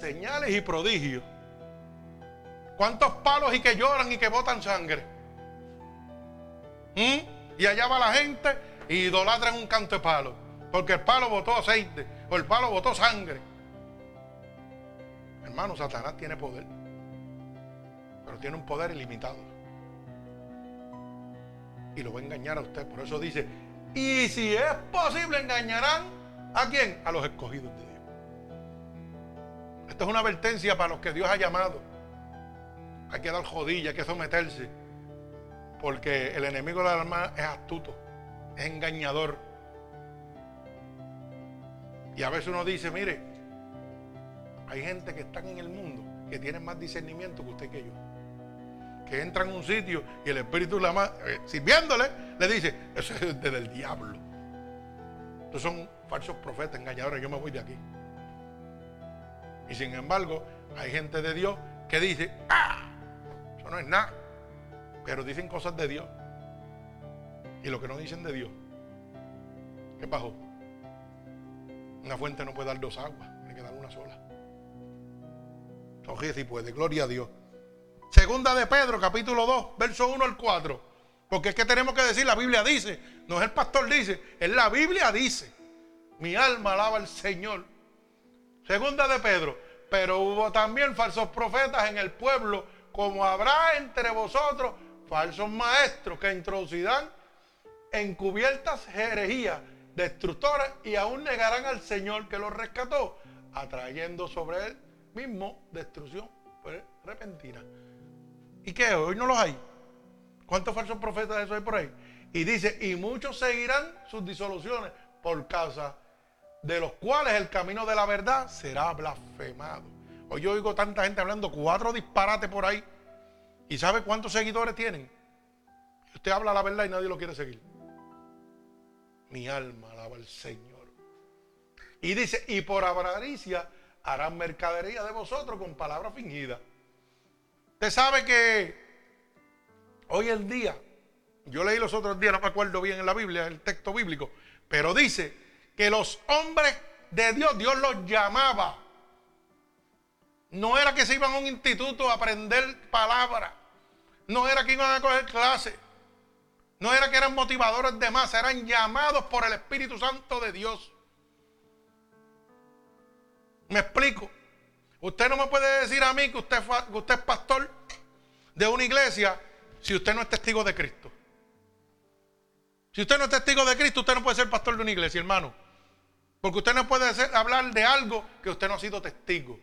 Señales y prodigios. ¿Cuántos palos y que lloran y que botan sangre? ¿Mm? Y allá va la gente y idolatran un canto de palo. Porque el palo botó aceite o el palo botó sangre. Hermano, Satanás tiene poder. Pero tiene un poder ilimitado. Y lo va a engañar a usted. Por eso dice, y si es posible, engañarán a quién? A los escogidos de Dios. Esto es una advertencia para los que Dios ha llamado. Hay que dar jodilla, hay que someterse. Porque el enemigo de la alma es astuto, es engañador. Y a veces uno dice, mire, hay gente que están en el mundo que tienen más discernimiento que usted que yo. Que entran en un sitio y el Espíritu la más, eh, sirviéndole, le dice, eso es desde el diablo. Estos son falsos profetas, engañadores, yo me voy de aquí. Y sin embargo, hay gente de Dios que dice, ah, eso no es nada. Pero dicen cosas de Dios. Y lo que no dicen de Dios, ¿qué pasó? Una fuente no puede dar dos aguas, tiene que dar una sola. Oye, si puede, gloria a Dios. Segunda de Pedro, capítulo 2, verso 1 al 4. Porque es que tenemos que decir, la Biblia dice, no es el pastor dice, es la Biblia dice. Mi alma alaba al Señor. Segunda de Pedro, pero hubo también falsos profetas en el pueblo, como habrá entre vosotros falsos maestros que introducirán encubiertas herejías destructoras y aún negarán al Señor que los rescató, atrayendo sobre él mismo destrucción pues, repentina. ¿Y qué? Hoy no los hay. ¿Cuántos falsos profetas de eso hay por ahí? Y dice, y muchos seguirán sus disoluciones por causa de los cuales el camino de la verdad será blasfemado. Hoy yo oigo tanta gente hablando cuatro disparates por ahí. ¿Y sabe cuántos seguidores tienen? Usted habla la verdad y nadie lo quiere seguir. Mi alma alaba al Señor. Y dice, y por avaricia harán mercadería de vosotros con palabras fingidas. Usted sabe que hoy en día, yo leí los otros días, no me acuerdo bien en la Biblia, el texto bíblico, pero dice que los hombres de Dios, Dios los llamaba. No era que se iban a un instituto a aprender palabras. No era que iban a coger clases. No era que eran motivadores de masa, eran llamados por el Espíritu Santo de Dios. Me explico. Usted no me puede decir a mí usted, que usted es pastor de una iglesia si usted no es testigo de Cristo. Si usted no es testigo de Cristo, usted no puede ser pastor de una iglesia, hermano. Porque usted no puede hablar de algo que usted no ha sido testigo.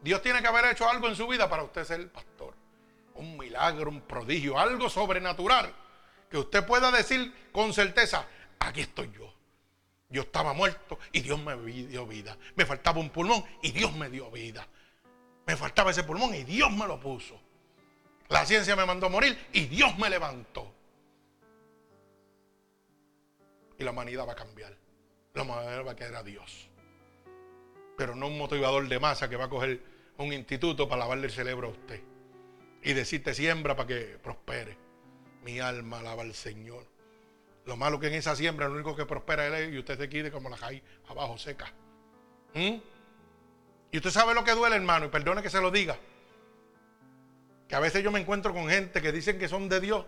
Dios tiene que haber hecho algo en su vida para usted ser pastor. Un milagro, un prodigio, algo sobrenatural. Que usted pueda decir con certeza, aquí estoy yo. Yo estaba muerto y Dios me dio vida. Me faltaba un pulmón y Dios me dio vida. Me faltaba ese pulmón y Dios me lo puso. La ciencia me mandó a morir y Dios me levantó. Y la humanidad va a cambiar. La humanidad va a quedar a Dios. Pero no un motivador de masa que va a coger un instituto para lavarle el cerebro a usted y decirte siembra para que prospere. Mi alma alaba al Señor. Lo malo que en esa siembra lo único que prospera es él y usted se quede como la calle abajo seca. ¿Mm? Y usted sabe lo que duele, hermano, y perdone que se lo diga. Que a veces yo me encuentro con gente que dicen que son de Dios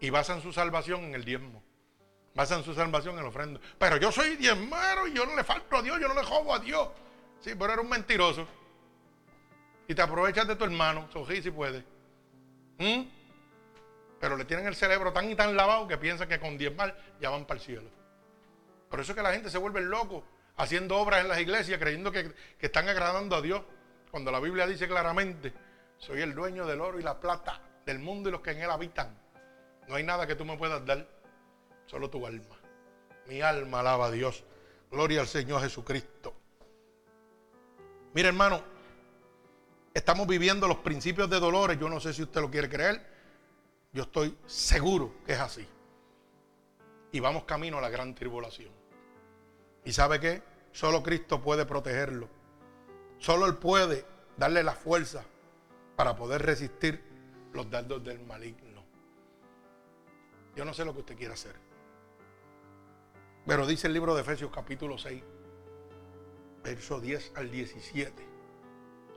y basan su salvación en el diezmo basan su salvación en la ofrenda. Pero yo soy diezmero y yo no le falto a Dios, yo no le jodo a Dios. Sí, pero eres un mentiroso. Y te aprovechas de tu hermano, sojí si puedes. ¿Mm? Pero le tienen el cerebro tan y tan lavado que piensan que con diezmar ya van para el cielo. Por eso es que la gente se vuelve loco haciendo obras en las iglesias creyendo que, que están agradando a Dios. Cuando la Biblia dice claramente, soy el dueño del oro y la plata, del mundo y los que en él habitan. No hay nada que tú me puedas dar solo tu alma. Mi alma alaba a Dios. Gloria al Señor Jesucristo. Mire hermano, estamos viviendo los principios de dolores. Yo no sé si usted lo quiere creer. Yo estoy seguro que es así. Y vamos camino a la gran tribulación. ¿Y sabe qué? Solo Cristo puede protegerlo. Solo Él puede darle la fuerza para poder resistir los dardos del maligno. Yo no sé lo que usted quiere hacer. Pero dice el libro de Efesios capítulo 6, verso 10 al 17.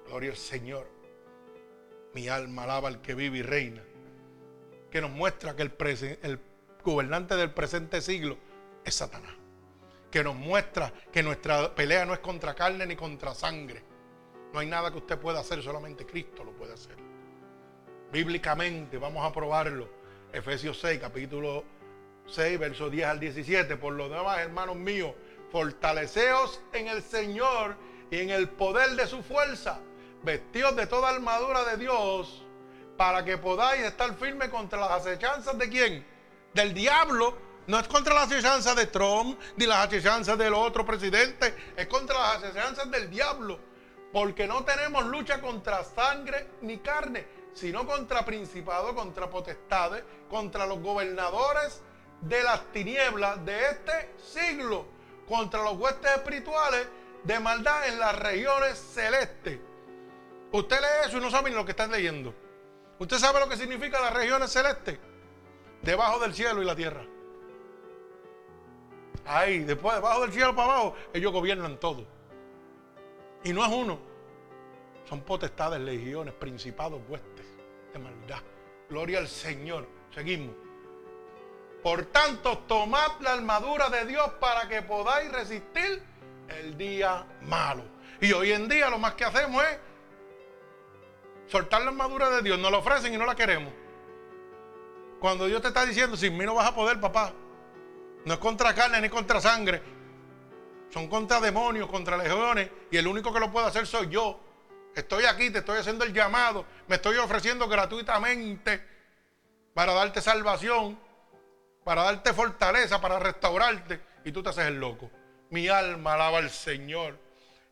Gloria al Señor. Mi alma alaba al que vive y reina. Que nos muestra que el, el gobernante del presente siglo es Satanás. Que nos muestra que nuestra pelea no es contra carne ni contra sangre. No hay nada que usted pueda hacer, solamente Cristo lo puede hacer. Bíblicamente, vamos a probarlo. Efesios 6, capítulo 6, verso 10 al 17. Por lo demás, hermanos míos, fortaleceos en el Señor y en el poder de su fuerza, vestidos de toda armadura de Dios, para que podáis estar firmes contra las acechanzas de quién? Del diablo. No es contra las acechanzas de Trump, ni las acechanzas del otro presidente, es contra las acechanzas del diablo. Porque no tenemos lucha contra sangre ni carne, sino contra principados, contra potestades, contra los gobernadores de las tinieblas de este siglo contra los huestes espirituales de maldad en las regiones celestes. Usted lee eso y no sabe ni lo que están leyendo. ¿Usted sabe lo que significa las regiones celestes? Debajo del cielo y la tierra. Ahí, después, debajo del cielo para abajo, ellos gobiernan todo. Y no es uno. Son potestades, legiones, principados, huestes de maldad. Gloria al Señor. Seguimos. Por tanto, tomad la armadura de Dios para que podáis resistir el día malo. Y hoy en día lo más que hacemos es soltar la armadura de Dios, nos la ofrecen y no la queremos. Cuando Dios te está diciendo, sin mí no vas a poder, papá. No es contra carne ni contra sangre. Son contra demonios, contra legiones. Y el único que lo puede hacer soy yo. Estoy aquí, te estoy haciendo el llamado. Me estoy ofreciendo gratuitamente para darte salvación, para darte fortaleza, para restaurarte. Y tú te haces el loco. Mi alma alaba al Señor.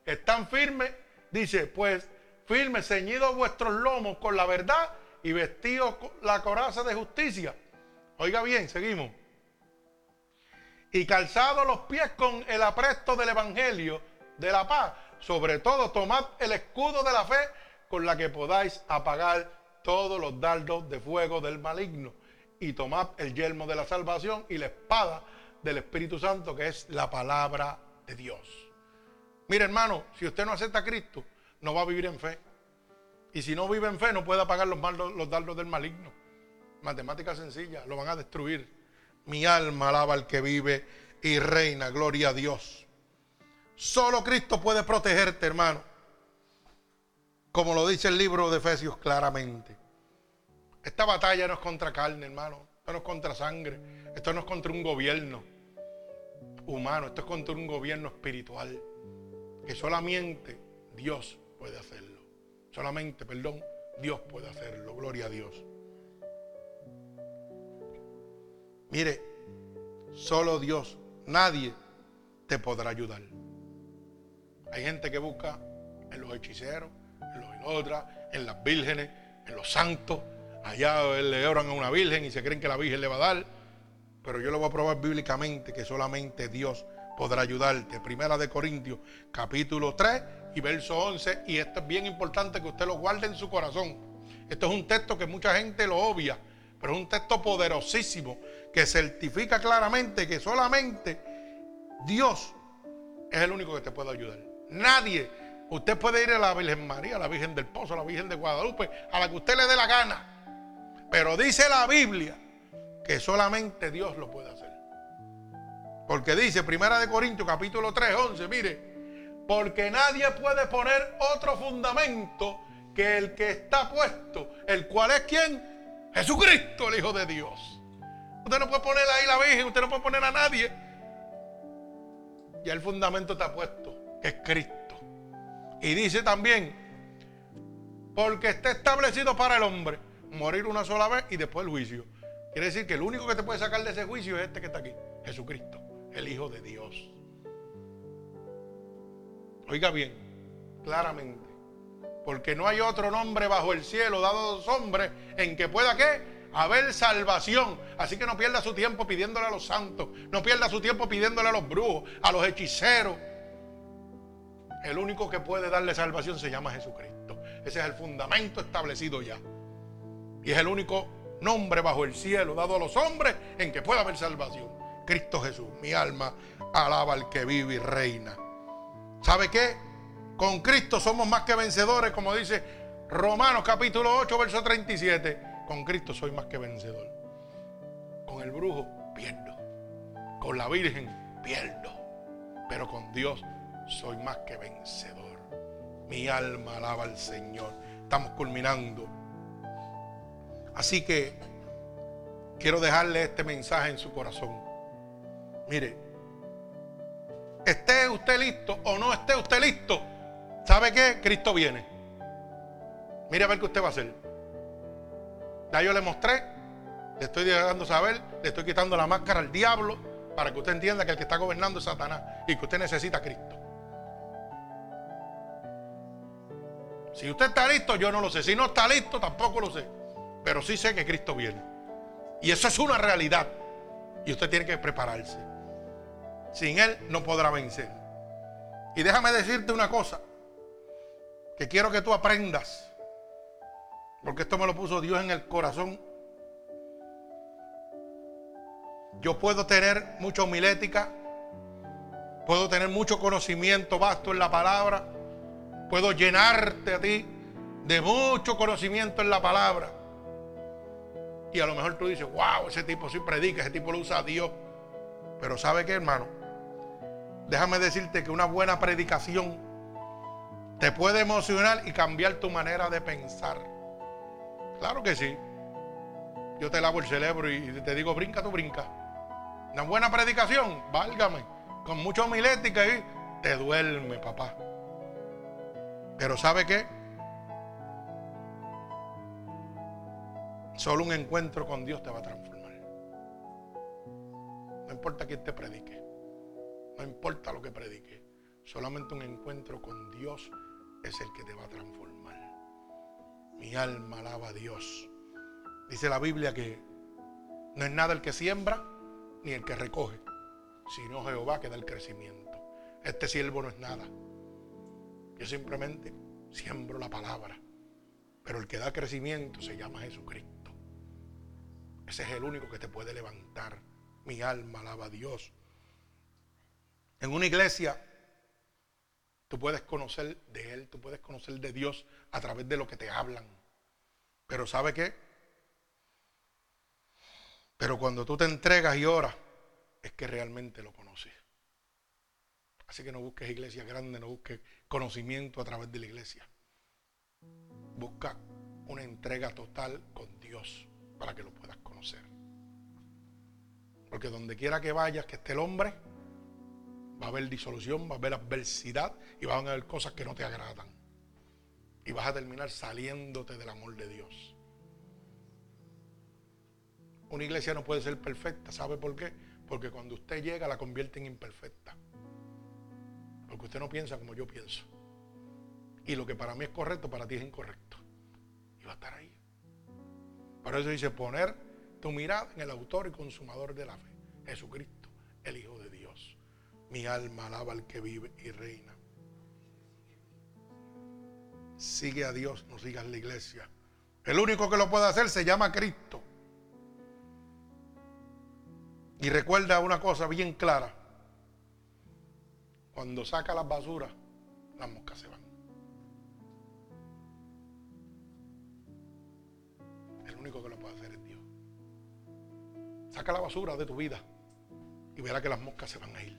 Están firmes, dice, pues firmes, ceñidos vuestros lomos con la verdad y vestidos con la coraza de justicia. Oiga bien, seguimos. Y calzados los pies con el apresto del evangelio de la paz. Sobre todo, tomad el escudo de la fe con la que podáis apagar todos los dardos de fuego del maligno. Y tomad el yelmo de la salvación y la espada del Espíritu Santo, que es la palabra de Dios. Mire, hermano, si usted no acepta a Cristo, no va a vivir en fe. Y si no vive en fe, no puede apagar los, los dardos del maligno. Matemática sencilla, lo van a destruir. Mi alma alaba al que vive y reina, gloria a Dios. Solo Cristo puede protegerte, hermano. Como lo dice el libro de Efesios claramente. Esta batalla no es contra carne, hermano. Esto no es contra sangre. Esto no es contra un gobierno humano. Esto es contra un gobierno espiritual. Que solamente Dios puede hacerlo. Solamente, perdón, Dios puede hacerlo. Gloria a Dios. Mire, solo Dios, nadie te podrá ayudar. Hay gente que busca en los hechiceros, en los otras, en las vírgenes, en los santos. Allá le oran a una virgen y se creen que la virgen le va a dar. Pero yo lo voy a probar bíblicamente que solamente Dios podrá ayudarte. Primera de Corintios, capítulo 3 y verso 11. Y esto es bien importante que usted lo guarde en su corazón. Esto es un texto que mucha gente lo obvia, pero es un texto poderosísimo que certifica claramente que solamente Dios es el único que te puede ayudar. Nadie. Usted puede ir a la Virgen María, a la Virgen del Pozo, a la Virgen de Guadalupe, a la que usted le dé la gana. Pero dice la Biblia que solamente Dios lo puede hacer. Porque dice, Primera de Corintios, capítulo 3, 11, mire, porque nadie puede poner otro fundamento que el que está puesto, el cual es quién? Jesucristo, el Hijo de Dios. Usted no puede poner ahí la Virgen, usted no puede poner a nadie. Ya el fundamento está puesto, que es Cristo. Y dice también, porque está establecido para el hombre morir una sola vez y después el juicio. Quiere decir que el único que te puede sacar de ese juicio es este que está aquí, Jesucristo, el Hijo de Dios. Oiga bien, claramente, porque no hay otro nombre bajo el cielo dado a los hombres en que pueda qué? haber salvación. Así que no pierda su tiempo pidiéndole a los santos, no pierda su tiempo pidiéndole a los brujos, a los hechiceros, el único que puede darle salvación se llama Jesucristo. Ese es el fundamento establecido ya. Y es el único nombre bajo el cielo dado a los hombres en que pueda haber salvación. Cristo Jesús. Mi alma alaba al que vive y reina. ¿Sabe qué? Con Cristo somos más que vencedores, como dice Romanos capítulo 8, verso 37. Con Cristo soy más que vencedor. Con el brujo pierdo. Con la Virgen pierdo. Pero con Dios soy más que vencedor. Mi alma alaba al Señor. Estamos culminando. Así que quiero dejarle este mensaje en su corazón. Mire, esté usted listo o no esté usted listo, ¿sabe qué? Cristo viene. Mire a ver qué usted va a hacer. Ya yo le mostré, le estoy dejando saber, le estoy quitando la máscara al diablo para que usted entienda que el que está gobernando es Satanás y que usted necesita a Cristo. Si usted está listo, yo no lo sé. Si no está listo, tampoco lo sé. Pero sí sé que Cristo viene. Y eso es una realidad. Y usted tiene que prepararse. Sin Él no podrá vencer. Y déjame decirte una cosa. Que quiero que tú aprendas. Porque esto me lo puso Dios en el corazón. Yo puedo tener mucha homilética. Puedo tener mucho conocimiento vasto en la palabra Puedo llenarte a ti de mucho conocimiento en la palabra. Y a lo mejor tú dices, wow, ese tipo sí predica, ese tipo lo usa a Dios. Pero ¿sabe qué, hermano? Déjame decirte que una buena predicación Te puede emocionar y cambiar tu manera de pensar. Claro que sí. Yo te lavo el cerebro y te digo, brinca, tú brinca. Una buena predicación, válgame. Con mucha homilética y te duerme, papá. Pero ¿sabe qué? Solo un encuentro con Dios te va a transformar. No importa quién te predique. No importa lo que predique. Solamente un encuentro con Dios es el que te va a transformar. Mi alma alaba a Dios. Dice la Biblia que no es nada el que siembra ni el que recoge, sino Jehová que da el crecimiento. Este siervo no es nada. Yo simplemente siembro la palabra. Pero el que da crecimiento se llama Jesucristo. Ese es el único que te puede levantar. Mi alma alaba a Dios. En una iglesia, tú puedes conocer de Él, tú puedes conocer de Dios a través de lo que te hablan. Pero ¿sabe qué? Pero cuando tú te entregas y oras, es que realmente lo conoces. Así que no busques iglesia grande, no busques conocimiento a través de la iglesia. Busca una entrega total con Dios para que lo puedas conocer. Porque donde quiera que vayas, que esté el hombre, va a haber disolución, va a haber adversidad y van a haber cosas que no te agradan. Y vas a terminar saliéndote del amor de Dios. Una iglesia no puede ser perfecta, ¿sabe por qué? Porque cuando usted llega la convierte en imperfecta. Porque usted no piensa como yo pienso. Y lo que para mí es correcto, para ti es incorrecto. Y va a estar ahí. Por eso dice poner tu mirada en el autor y consumador de la fe, Jesucristo, el Hijo de Dios. Mi alma alaba al que vive y reina. Sigue a Dios, no sigas la iglesia. El único que lo puede hacer se llama Cristo. Y recuerda una cosa bien clara. Cuando saca las basuras, las moscas se van. único que lo puede hacer es. Saca la basura de tu vida y verá que las moscas se van a ir.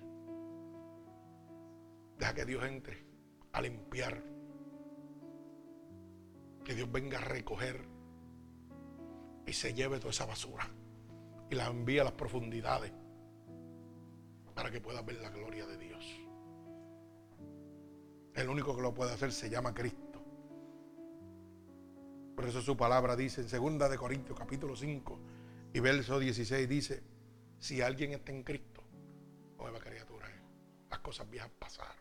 Deja que Dios entre a limpiar. Que Dios venga a recoger y se lleve toda esa basura y la envíe a las profundidades para que puedas ver la gloria de Dios. El único que lo puede hacer se llama Cristo. Por eso su palabra dice en 2 de Corintios capítulo 5 y verso 16 dice, si alguien está en Cristo, nueva criatura Las cosas viejas pasaron.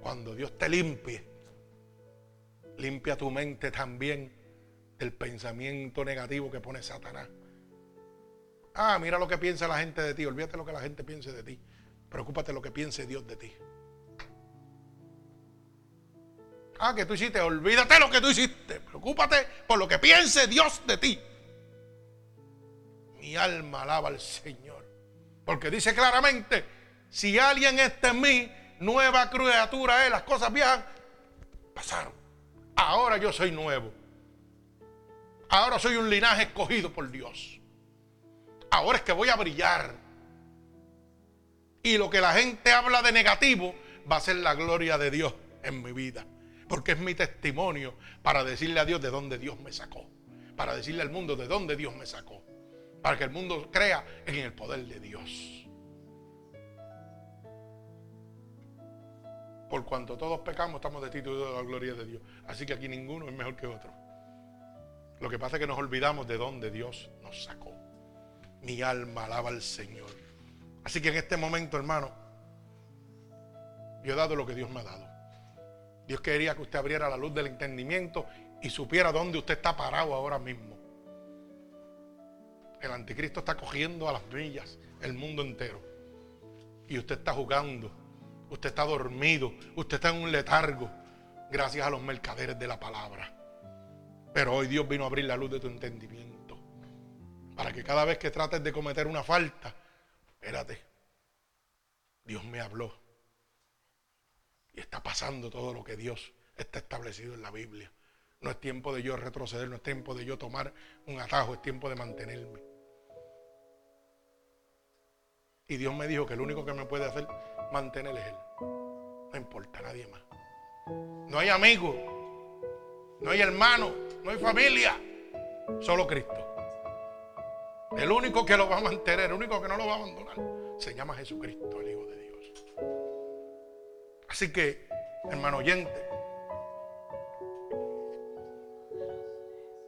Cuando Dios te limpie, limpia tu mente también del pensamiento negativo que pone Satanás. Ah, mira lo que piensa la gente de ti. Olvídate lo que la gente piense de ti. Preocúpate lo que piense Dios de ti. Ah, que tú hiciste, olvídate lo que tú hiciste. Preocúpate por lo que piense Dios de ti. Mi alma alaba al Señor. Porque dice claramente, si alguien está en mí, nueva criatura es, las cosas viejas pasaron. Ahora yo soy nuevo. Ahora soy un linaje escogido por Dios. Ahora es que voy a brillar. Y lo que la gente habla de negativo va a ser la gloria de Dios en mi vida porque es mi testimonio para decirle a Dios de dónde Dios me sacó, para decirle al mundo de dónde Dios me sacó, para que el mundo crea en el poder de Dios. Por cuanto todos pecamos, estamos destituidos de la gloria de Dios. Así que aquí ninguno es mejor que otro. Lo que pasa es que nos olvidamos de dónde Dios nos sacó. Mi alma alaba al Señor. Así que en este momento, hermano, yo he dado lo que Dios me ha dado. Dios quería que usted abriera la luz del entendimiento y supiera dónde usted está parado ahora mismo. El anticristo está cogiendo a las millas el mundo entero. Y usted está jugando. Usted está dormido. Usted está en un letargo. Gracias a los mercaderes de la palabra. Pero hoy Dios vino a abrir la luz de tu entendimiento. Para que cada vez que trates de cometer una falta, espérate. Dios me habló. Y está pasando todo lo que Dios está establecido en la Biblia. No es tiempo de yo retroceder, no es tiempo de yo tomar un atajo, es tiempo de mantenerme. Y Dios me dijo que el único que me puede hacer mantener es Él. No importa nadie más. No hay amigos. No hay hermanos. No hay familia. Solo Cristo. El único que lo va a mantener, el único que no lo va a abandonar, se llama Jesucristo, el Hijo de Dios. Así que, hermano oyente,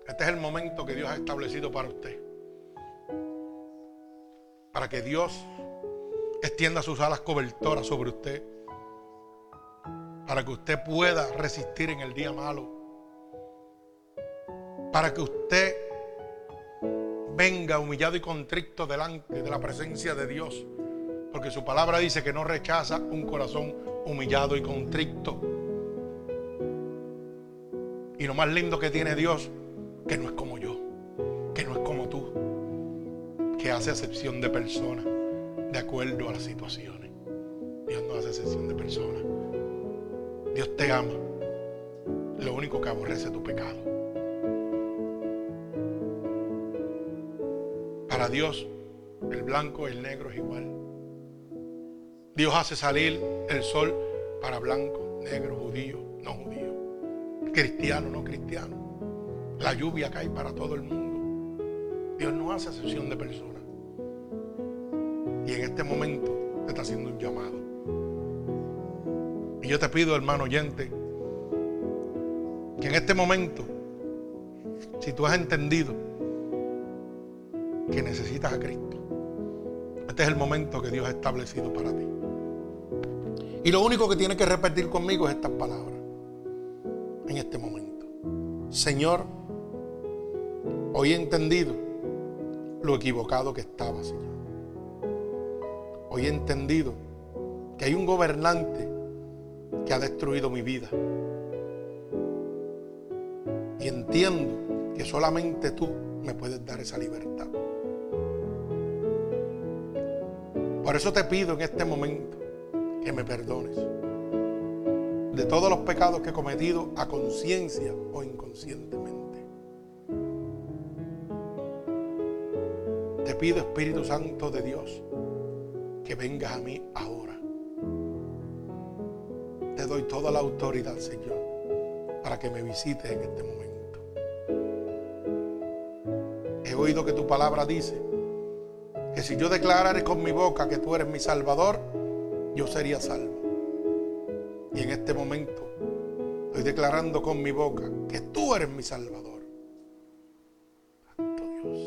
este es el momento que Dios ha establecido para usted. Para que Dios extienda sus alas cobertoras sobre usted. Para que usted pueda resistir en el día malo. Para que usted venga humillado y contrito delante de la presencia de Dios. Porque su palabra dice que no rechaza un corazón humillado y contrito. Y lo más lindo que tiene Dios, que no es como yo, que no es como tú, que hace excepción de personas de acuerdo a las situaciones. Dios no hace excepción de personas. Dios te ama. Lo único que aborrece es tu pecado. Para Dios, el blanco y el negro es igual. Dios hace salir el sol para blanco, negro, judío, no judío, cristiano, no cristiano. La lluvia cae para todo el mundo. Dios no hace excepción de personas. Y en este momento te está haciendo un llamado. Y yo te pido, hermano oyente, que en este momento, si tú has entendido que necesitas a Cristo. Este es el momento que Dios ha establecido para ti. Y lo único que tienes que repetir conmigo es estas palabras en este momento. Señor, hoy he entendido lo equivocado que estaba, Señor. Hoy he entendido que hay un gobernante que ha destruido mi vida. Y entiendo que solamente tú me puedes dar esa libertad. Por eso te pido en este momento que me perdones de todos los pecados que he cometido a conciencia o inconscientemente. Te pido, Espíritu Santo de Dios, que vengas a mí ahora. Te doy toda la autoridad, Señor, para que me visites en este momento. He oído que tu palabra dice que si yo declararé con mi boca que tú eres mi Salvador, yo sería salvo. Y en este momento estoy declarando con mi boca que tú eres mi Salvador. Santo Dios.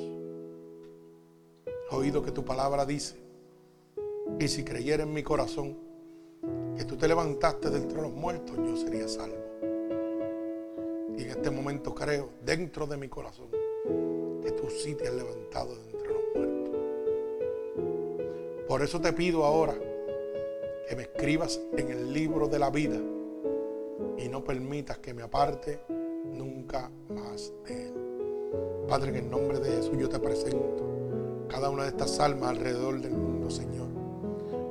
He oído que tu palabra dice, y si creyera en mi corazón que tú te levantaste de entre los muertos, yo sería salvo. Y en este momento creo, dentro de mi corazón, que tú sí te has levantado de entre los muertos. Por eso te pido ahora que me escribas en el libro de la vida y no permitas que me aparte nunca más de él. Padre, en el nombre de Jesús yo te presento cada una de estas almas alrededor del mundo, Señor.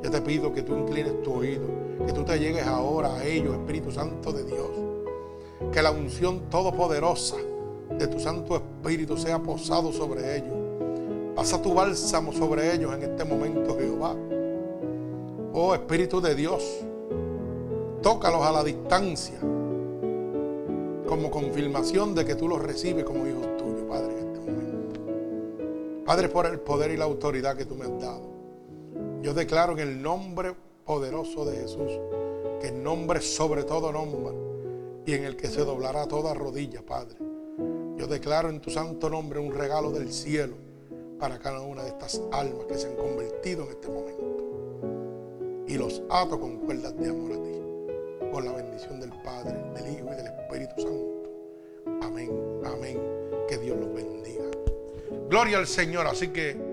Yo te pido que tú inclines tu oído, que tú te llegues ahora a ellos, Espíritu Santo de Dios. Que la unción todopoderosa de tu Santo Espíritu sea posado sobre ellos Pasa tu bálsamo sobre ellos en este momento, Jehová. Oh Espíritu de Dios, tócalos a la distancia como confirmación de que tú los recibes como hijos tuyos, Padre, en este momento. Padre, por el poder y la autoridad que tú me has dado. Yo declaro en el nombre poderoso de Jesús, que el nombre sobre todo nombre y en el que se doblará toda rodilla, Padre. Yo declaro en tu santo nombre un regalo del cielo para cada una de estas almas que se han convertido en este momento. Y los ato con cuerdas de amor a ti. Por la bendición del Padre, del Hijo y del Espíritu Santo. Amén, amén. Que Dios los bendiga. Gloria al Señor. Así que